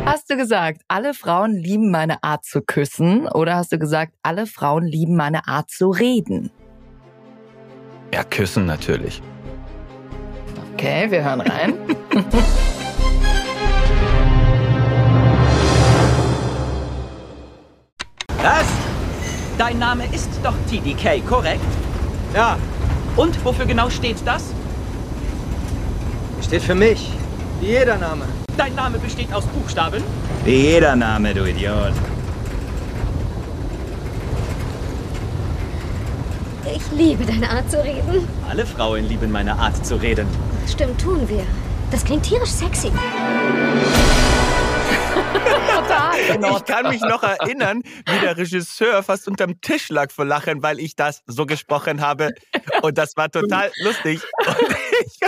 Hast du gesagt, alle Frauen lieben meine Art zu küssen oder hast du gesagt, alle Frauen lieben meine Art zu reden? Ja, küssen natürlich. Okay, wir hören rein. Was? Dein Name ist doch TDK, korrekt? Ja. Und wofür genau steht das? Steht für mich. Wie jeder Name. Dein Name besteht aus Buchstaben? Jeder Name, du Idiot. Ich liebe deine Art zu reden. Alle Frauen lieben meine Art zu reden. Stimmt, tun wir. Das klingt tierisch sexy. Total. Ich kann mich noch erinnern, wie der Regisseur fast unterm Tisch lag vor Lachen, weil ich das so gesprochen habe. Und das war total lustig. Und ich,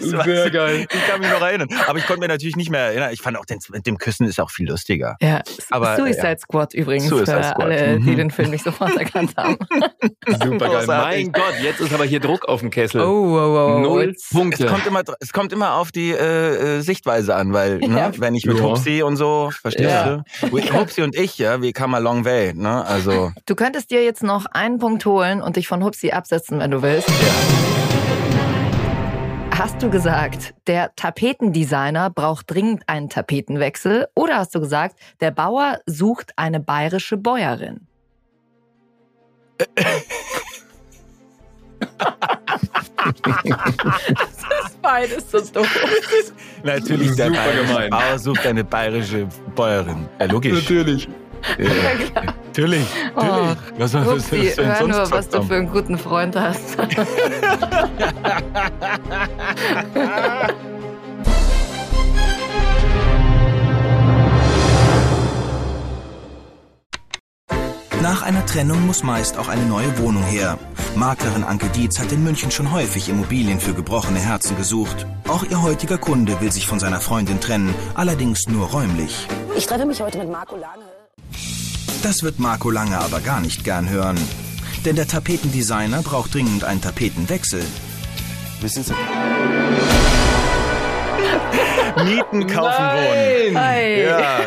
Sehr geil. Ich kann mich noch erinnern. Aber ich konnte mir natürlich nicht mehr erinnern. Ich fand auch, den, mit dem Küssen ist auch viel lustiger. Ja, Aber, Suicide ja. Squad übrigens Suicide für Squad. alle, die Mhm. den Film nicht sofort erkannt haben. Super geil. Großartig. Mein Gott, jetzt ist aber hier Druck auf dem Kessel. Oh, oh, oh, oh. Null Jetzt- Punkte. Es kommt immer, es kommt immer auf die äh, äh, Sichtweise an, weil, ne, Ja. wenn ich mit Ja. Hupsi und so, verstehst Ja. du? Hupsi und ich, ja, we come a long way, ne? Also, Du könntest dir jetzt noch einen Punkt holen und dich von Hupsi absetzen, wenn du willst. Hast du gesagt, der Tapetendesigner braucht dringend einen Tapetenwechsel? Oder hast du gesagt, der Bauer sucht eine bayerische Bäuerin? das ist beides so doof. natürlich der. Bauer sucht eine bayerische Bäuerin. Ja, logisch. Natürlich. Ja, natürlich, Oh, natürlich. Was soll was Hupsi, soll denn hör sonst nur, was du kommen? für einen guten Freund hast. Nach einer Trennung muss meist auch eine neue Wohnung her. Maklerin Anke Dietz hat in München schon häufig Immobilien für gebrochene Herzen gesucht. Auch ihr heutiger Kunde will sich von seiner Freundin trennen, allerdings nur räumlich. Ich treffe mich heute mit Marco Lange. Das wird Marco Lange aber gar nicht gern hören. Denn der Tapetendesigner braucht dringend einen Tapetenwechsel. Wissen Sie? Mieten, kaufen, Nein! wohnen. Ei. Ja,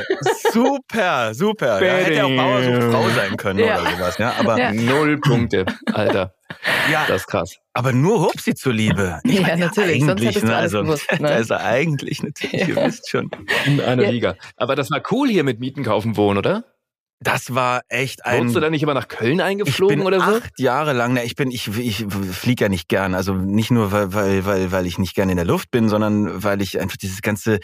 Super, super. Ja, hätte ja auch Bauer sucht Frau sein können Ja. oder sowas. Ja, aber Ja. Null Punkte, Alter. Ja. Das ist krass. Aber nur Hupsi zuliebe. Ich Ja, meine, natürlich, sonst hättest du ne, alles also, gewusst, ne? Da ist er eigentlich natürlich, ihr wisst schon. In einer Ja. Liga. Aber das war cool hier mit Mieten, Kaufen, Wohnen, oder? Das war echt ein. Wurdest du da nicht immer nach Köln ich eingeflogen bin oder so? acht Jahre lang, ne, ich bin, ich, ich fliege ja nicht gern. Also nicht nur, weil, weil, weil, weil ich nicht gern in der Luft bin, sondern weil ich einfach dieses ganze,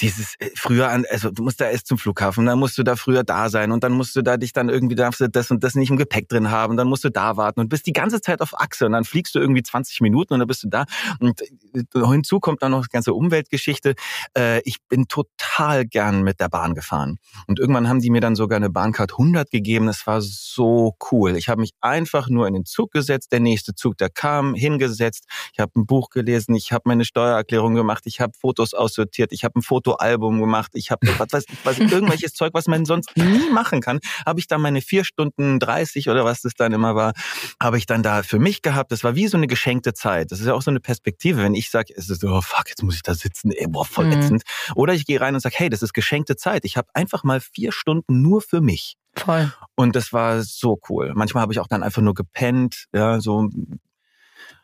dieses äh, früher an, also du musst da erst zum Flughafen, dann musst du da früher da sein und dann musst du da dich dann irgendwie darfst du das und das nicht im Gepäck drin haben, dann musst du da warten und bist die ganze Zeit auf Achse und dann fliegst du irgendwie 20 Minuten und dann bist du da und äh, hinzu kommt dann noch die ganze Umweltgeschichte. Äh, ich bin total gern mit der Bahn gefahren und irgendwann haben die mir dann sogar eine Bahncard 100 gegeben. Das war so cool. Ich habe mich einfach nur in den Zug gesetzt. Der nächste Zug, der kam, hingesetzt. Ich habe ein Buch gelesen. Ich habe meine Steuererklärung gemacht. Ich habe Fotos aussortiert. Ich habe ein Fotoalbum gemacht. Ich habe was ich, was, irgendwelches Zeug, was man sonst nie machen kann, habe ich dann meine vier Stunden 30 oder was das dann immer war, habe ich dann da für mich gehabt. Das war wie so eine geschenkte Zeit. Das ist ja auch so eine Perspektive, wenn ich sage, es ist so, oh fuck, jetzt muss ich da sitzen, ey, boah, voll Mhm. Oder ich gehe rein und sage, hey, das ist geschenkte Zeit. Ich habe einfach mal vier Stunden nur für mich. Voll. Und das war so cool. Manchmal habe ich auch dann einfach nur gepennt, ja, so.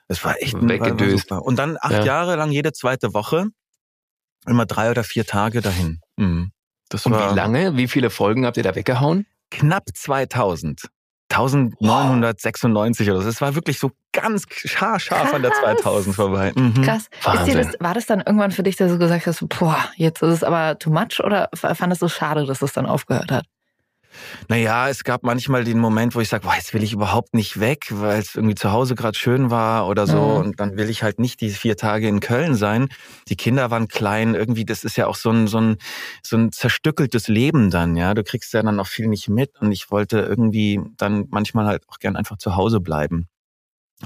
Das war echt ein, war, war. Und dann acht Ja. Jahre lang jede zweite Woche, immer drei oder vier Tage dahin. Mhm. Das Und war wie lange? Wie viele Folgen habt ihr da weggehauen? knapp 2000. 1996 oder so. Es war wirklich so ganz scharf an der Krass. 2000 vorbei. Mhm. Krass. Ist dir Wahnsinn. das, war das dann irgendwann für dich, dass du gesagt hast, boah, jetzt ist es aber too much oder fandest du es schade, dass es dann aufgehört hat? Naja, es gab manchmal den Moment, wo ich sage, jetzt will ich überhaupt nicht weg, weil es irgendwie zu Hause gerade schön war oder so. Mhm. Und dann will ich halt nicht die vier Tage in Köln sein. Die Kinder waren klein, irgendwie, das ist ja auch so ein, so ein, so ein zerstückeltes Leben dann, ja. Du kriegst ja dann auch viel nicht mit. Und ich wollte irgendwie dann manchmal halt auch gern einfach zu Hause bleiben.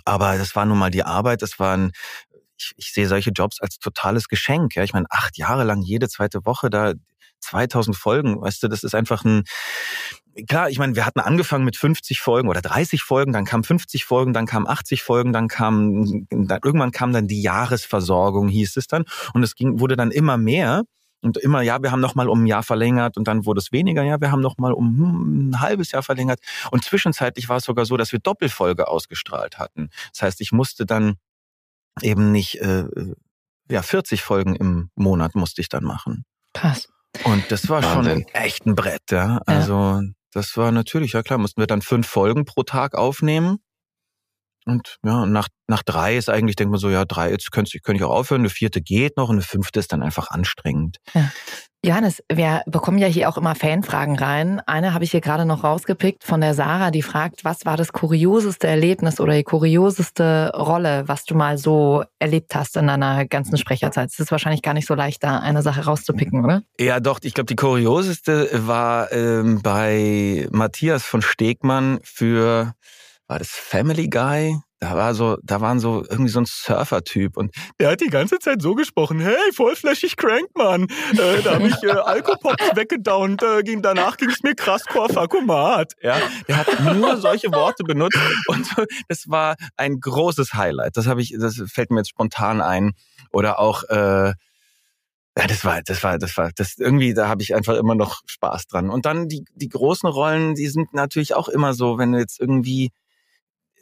Aber das war nun mal die Arbeit, das war ein, ich, ich sehe solche Jobs als totales Geschenk. Ja. Ich meine, acht Jahre lang jede zweite Woche da 2000 Folgen, weißt du, das ist einfach ein, klar, ich meine, wir hatten angefangen mit 50 Folgen oder 30 Folgen, dann kamen 50 Folgen, dann kamen 80 Folgen, dann kam, dann, irgendwann kam dann die Jahresversorgung, hieß es dann, und es ging, wurde dann immer mehr. Und immer, ja, wir haben noch mal um ein Jahr verlängert und dann wurde es weniger, ja, wir haben noch mal um hm, ein halbes Jahr verlängert. Und zwischenzeitlich war es sogar so, dass wir Doppelfolge ausgestrahlt hatten. Das heißt, ich musste dann eben nicht, äh, ja, 40 Folgen im Monat musste ich dann machen. Krass. Und das war Wahnsinn. schon echt ein Brett, ja. Also das war natürlich, ja klar, mussten wir dann fünf Folgen pro Tag aufnehmen. Und ja, nach, nach drei ist eigentlich, denkt man so, ja, drei, jetzt könnte ich, könnte ich auch aufhören, eine vierte geht noch und eine fünfte ist dann einfach anstrengend. Johannes, wir bekommen ja hier auch immer Fanfragen rein. Eine habe ich hier gerade noch rausgepickt von der Sarah, die fragt, was war das kurioseste Erlebnis oder die kurioseste Rolle, was du mal so erlebt hast in deiner ganzen Sprecherzeit? Es ist wahrscheinlich gar nicht so leicht, da eine Sache rauszupicken, oder? Ja, doch, ich glaube, die kurioseste war ähm, bei Matthias von Stegmann für, war das Family Guy? Da war so, da waren so irgendwie so ein Surfer-Typ und der hat die ganze Zeit so gesprochen, hey, vollflächig crank, Mann. Äh, da habe ich äh, Alkopops weggedownt, äh, ging, danach ging es mir krass Korfakumat. Ja, der hat nur solche Worte benutzt und das war ein großes Highlight. Das habe ich, das fällt mir jetzt spontan ein. Oder auch äh, ja, das war, das war, das war, das irgendwie, da habe ich einfach immer noch Spaß dran. Und dann die, die großen Rollen, die sind natürlich auch immer so, wenn du jetzt irgendwie,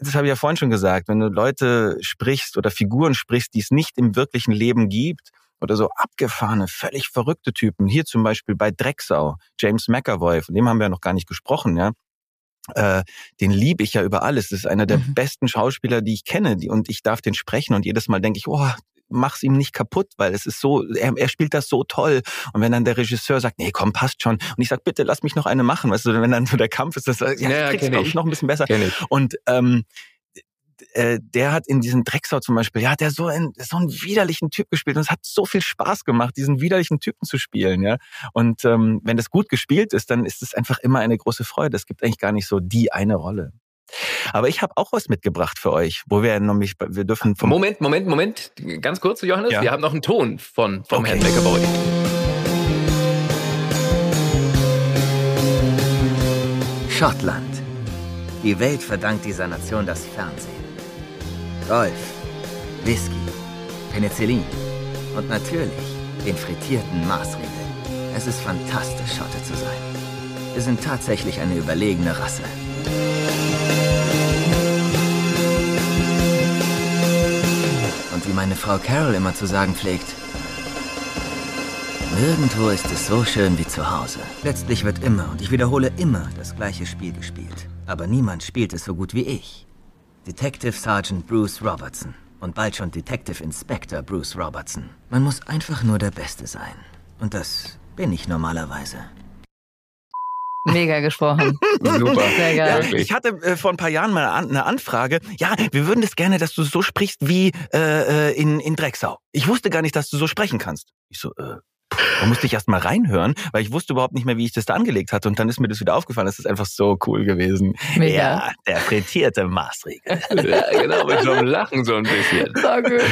das habe ich ja vorhin schon gesagt, wenn du Leute sprichst oder Figuren sprichst, die es nicht im wirklichen Leben gibt, oder so abgefahrene, völlig verrückte Typen. Hier zum Beispiel bei Drecksau, James McAvoy, von dem haben wir ja noch gar nicht gesprochen, ja. Äh, den liebe ich ja über alles. Das ist einer der besten Schauspieler, die ich kenne. Die, und ich darf den sprechen. Und jedes Mal denke ich, oh, mach's ihm nicht kaputt, weil es ist so, er, er spielt das so toll. Und wenn dann der Regisseur sagt, nee, komm, passt schon. Und ich sag, bitte, lass mich noch eine machen. Weißt du, wenn dann so der Kampf ist, das, ja, Ja, kriegst glaub ich. noch ein bisschen besser. Und ähm, äh, der hat in diesem Drecksau zum Beispiel, ja, der so einen, so einen widerlichen Typ gespielt und es hat so viel Spaß gemacht, diesen widerlichen Typen zu spielen, ja. Und ähm, wenn das gut gespielt ist, dann ist es einfach immer eine große Freude. Es gibt eigentlich gar nicht so die eine Rolle. Aber ich habe auch was mitgebracht für euch, wo wir nämlich, wir dürfen vom Moment, Moment, Moment. Ganz kurz, Johannes. Ja. Wir haben noch einen Ton von, vom Okay. Herrn McAvoy. Schottland. Die Welt verdankt dieser Nation das Fernsehen. Golf, Whisky, Penicillin und natürlich den frittierten Maßregeln. Es ist fantastisch, Schotte zu sein. Wir sind tatsächlich eine überlegene Rasse. Und wie meine Frau Carol immer zu sagen pflegt, nirgendwo ist es so schön wie zu Hause. Letztlich wird immer, und ich wiederhole immer, das gleiche Spiel gespielt. Aber niemand spielt es so gut wie ich. Detective Sergeant Bruce Robertson. Und bald schon Detective Inspector Bruce Robertson. Man muss einfach nur der Beste sein. Und das bin ich normalerweise. Mega gesprochen. Super. Sehr geil. Ja, ich hatte äh, vor ein paar Jahren mal an- eine Anfrage. Ja, wir würden das gerne, dass du so sprichst wie äh, äh, in, in Drecksau. Ich wusste gar nicht, dass du so sprechen kannst. Ich so, äh, da musste ich erst mal reinhören, weil ich wusste überhaupt nicht mehr, wie ich das da angelegt hatte. Und dann ist mir das wieder aufgefallen. Das ist einfach so cool gewesen. Mega. Ja, der frittierte Maßregel. Ja, genau, mit so einem Lachen so ein bisschen. So gut.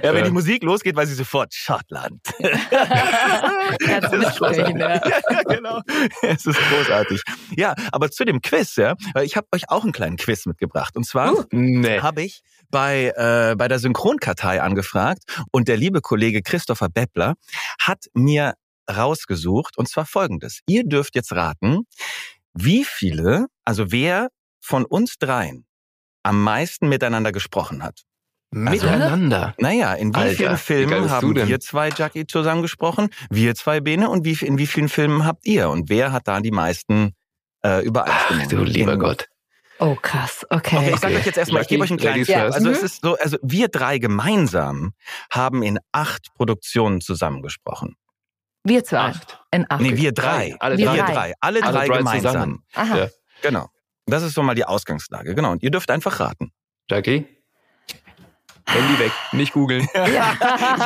Ja, wenn die Musik losgeht, weiß ich sofort Schottland. Kannst mitsprechen, ja. ja, genau. Es ist großartig. Ja, aber zu dem Quiz, ja, ich habe euch auch einen kleinen Quiz mitgebracht. Und zwar Nee. habe ich bei, äh, bei der Synchronkartei angefragt und der liebe Kollege Christopher Beppler hat mir rausgesucht und zwar folgendes. Ihr dürft jetzt raten, wie viele, also wer von uns dreien am meisten miteinander gesprochen hat. Miteinander. Naja, in wie Alter, vielen wie Filmen du haben wir zwei, Jackie, zusammen gesprochen? Wir zwei, Bene? Und wie, in wie vielen Filmen habt ihr? Und wer hat da die meisten äh, Übereinstimmungen? Du lieber In- Gott. Oh, krass. Okay. Okay, ich sage euch jetzt erstmal, ich gebe euch einen kleinen first. Also Mhm. es ist so, also wir drei gemeinsam haben in acht Produktionen zusammengesprochen. Wir zwei. Acht. In acht. Nee, wir drei. Alle wir drei. drei. Alle, Alle drei, drei gemeinsam. zusammen. Aha. Ja. Genau. Das ist so mal die Ausgangslage. Genau. Und ihr dürft einfach raten. Jackie? Handy weg, nicht googeln. Ja, ich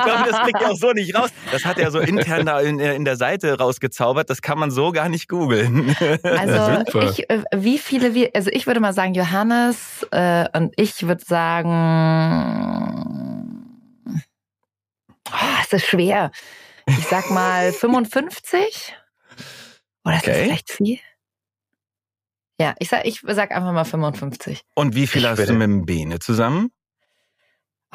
glaube, das kriegt ihr auch so nicht raus. Das hat er so intern da in, in der Seite rausgezaubert. Das kann man so gar nicht googeln. Also Super. ich, äh, wie viele wir, also ich würde mal sagen Johannes äh, und ich würde sagen, oh, es ist schwer. Ich sag mal 55. Oder ist das Okay. vielleicht viel? Ja, ich sag, ich sag einfach mal 55. Und wie viel Ich hast würde- du mit dem Bene zusammen?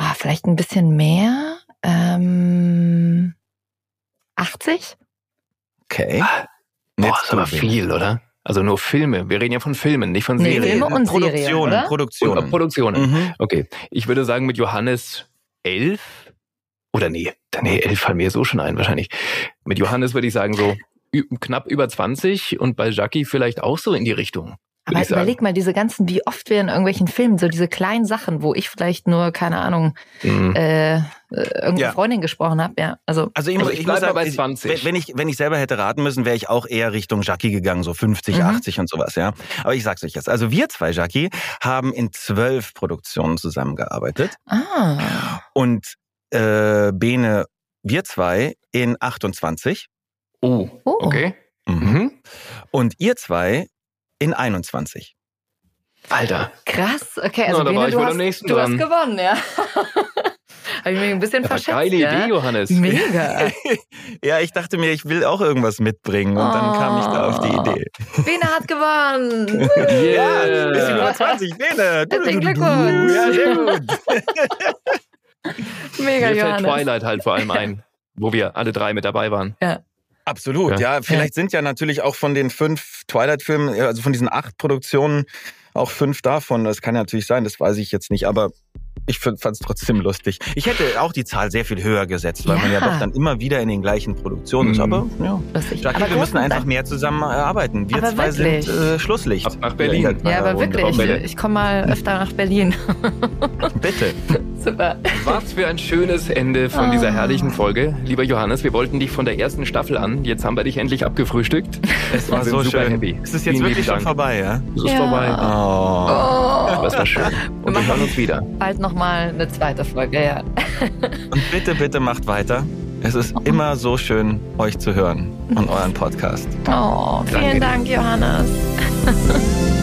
Ah, vielleicht ein bisschen mehr. Ähm, 80? Okay. Boah, Jetzt ist aber viel, oder? Also nur Filme. Wir reden ja von Filmen, nicht von Nee, Serien. Filme und Serien, Produktionen? Und, Produktionen. äh, Produktionen. Mhm. Okay. Ich würde sagen mit Johannes elf. Oder nee, nee, elf fallen mir so schon ein, wahrscheinlich. Mit Johannes würde ich sagen so knapp über 20 und bei Jackie vielleicht auch so in die Richtung. Aber ich sagen. überleg mal, diese ganzen, wie oft wir in irgendwelchen Filmen, so diese kleinen Sachen, wo ich vielleicht nur, keine Ahnung, Mhm. äh, äh, irgendeine Ja. Freundin gesprochen habe, ja. Also, Also ich, Also muss- ich ich muss bei 20. wenn- ich, wenn ich selber hätte raten müssen, wäre ich auch eher Richtung Jackie gegangen, so 50, Mhm. 80 und sowas, ja. Aber ich sag's euch jetzt. Also wir zwei, Jackie, haben in zwölf Produktionen zusammengearbeitet ah, und äh, Bene, wir zwei in 28 Oh, Oh. okay. mhm. Mhm. und ihr zwei in 21. Alter. krass. Okay, also Na, da Bene, du, wohl hast, du hast gewonnen, ja. Habe ich mich ein bisschen Ja, verschätzt, geile ja? Idee, Johannes. Mega. ja, ich dachte mir, ich will auch irgendwas mitbringen und dann kam ich da auf die Oh. Idee. Bene hat gewonnen. Ja, Yeah. bisschen über 20, Bene. Herzlichen. Glückwunsch. Ja, sehr gut. Mega, Mir fällt Johannes. Twilight halt vor allem ein, wo wir alle drei mit dabei waren. Ja. Absolut, ja. Vielleicht sind ja natürlich auch von den fünf Twilight-Filmen, also von diesen acht Produktionen, auch fünf davon. Das kann ja natürlich sein, das weiß ich jetzt nicht, aber ich fand es trotzdem lustig. Ich hätte auch die Zahl sehr viel höher gesetzt, weil man ja Ja. doch dann immer wieder in den gleichen Produktionen ist. Mhm. Aber ja. Jackie, Aber wir müssen einfach mehr zusammen arbeiten. Wir Aber zwei wirklich. sind äh, Schlusslicht. Ab nach Berlin. Ja, Ja, aber Runde. wirklich. Bitte. Ich komme mal öfter nach Berlin. Bitte. Super. Was für ein schönes Ende von Ah. dieser herrlichen Folge. Lieber Johannes, wir wollten dich von der ersten Staffel an. Jetzt haben wir dich endlich abgefrühstückt. Es war so super schön. happy. Es ist jetzt Vielen wirklich schon vorbei, ja? Es ist Ja. vorbei. Oh. Aber es war schön. Und wir hören uns wieder. Bald nochmal eine zweite Folge, ja. Und bitte, bitte macht weiter. Es ist immer so schön, euch zu hören und euren Podcast. Oh, vielen Danke. Dank, Johannes.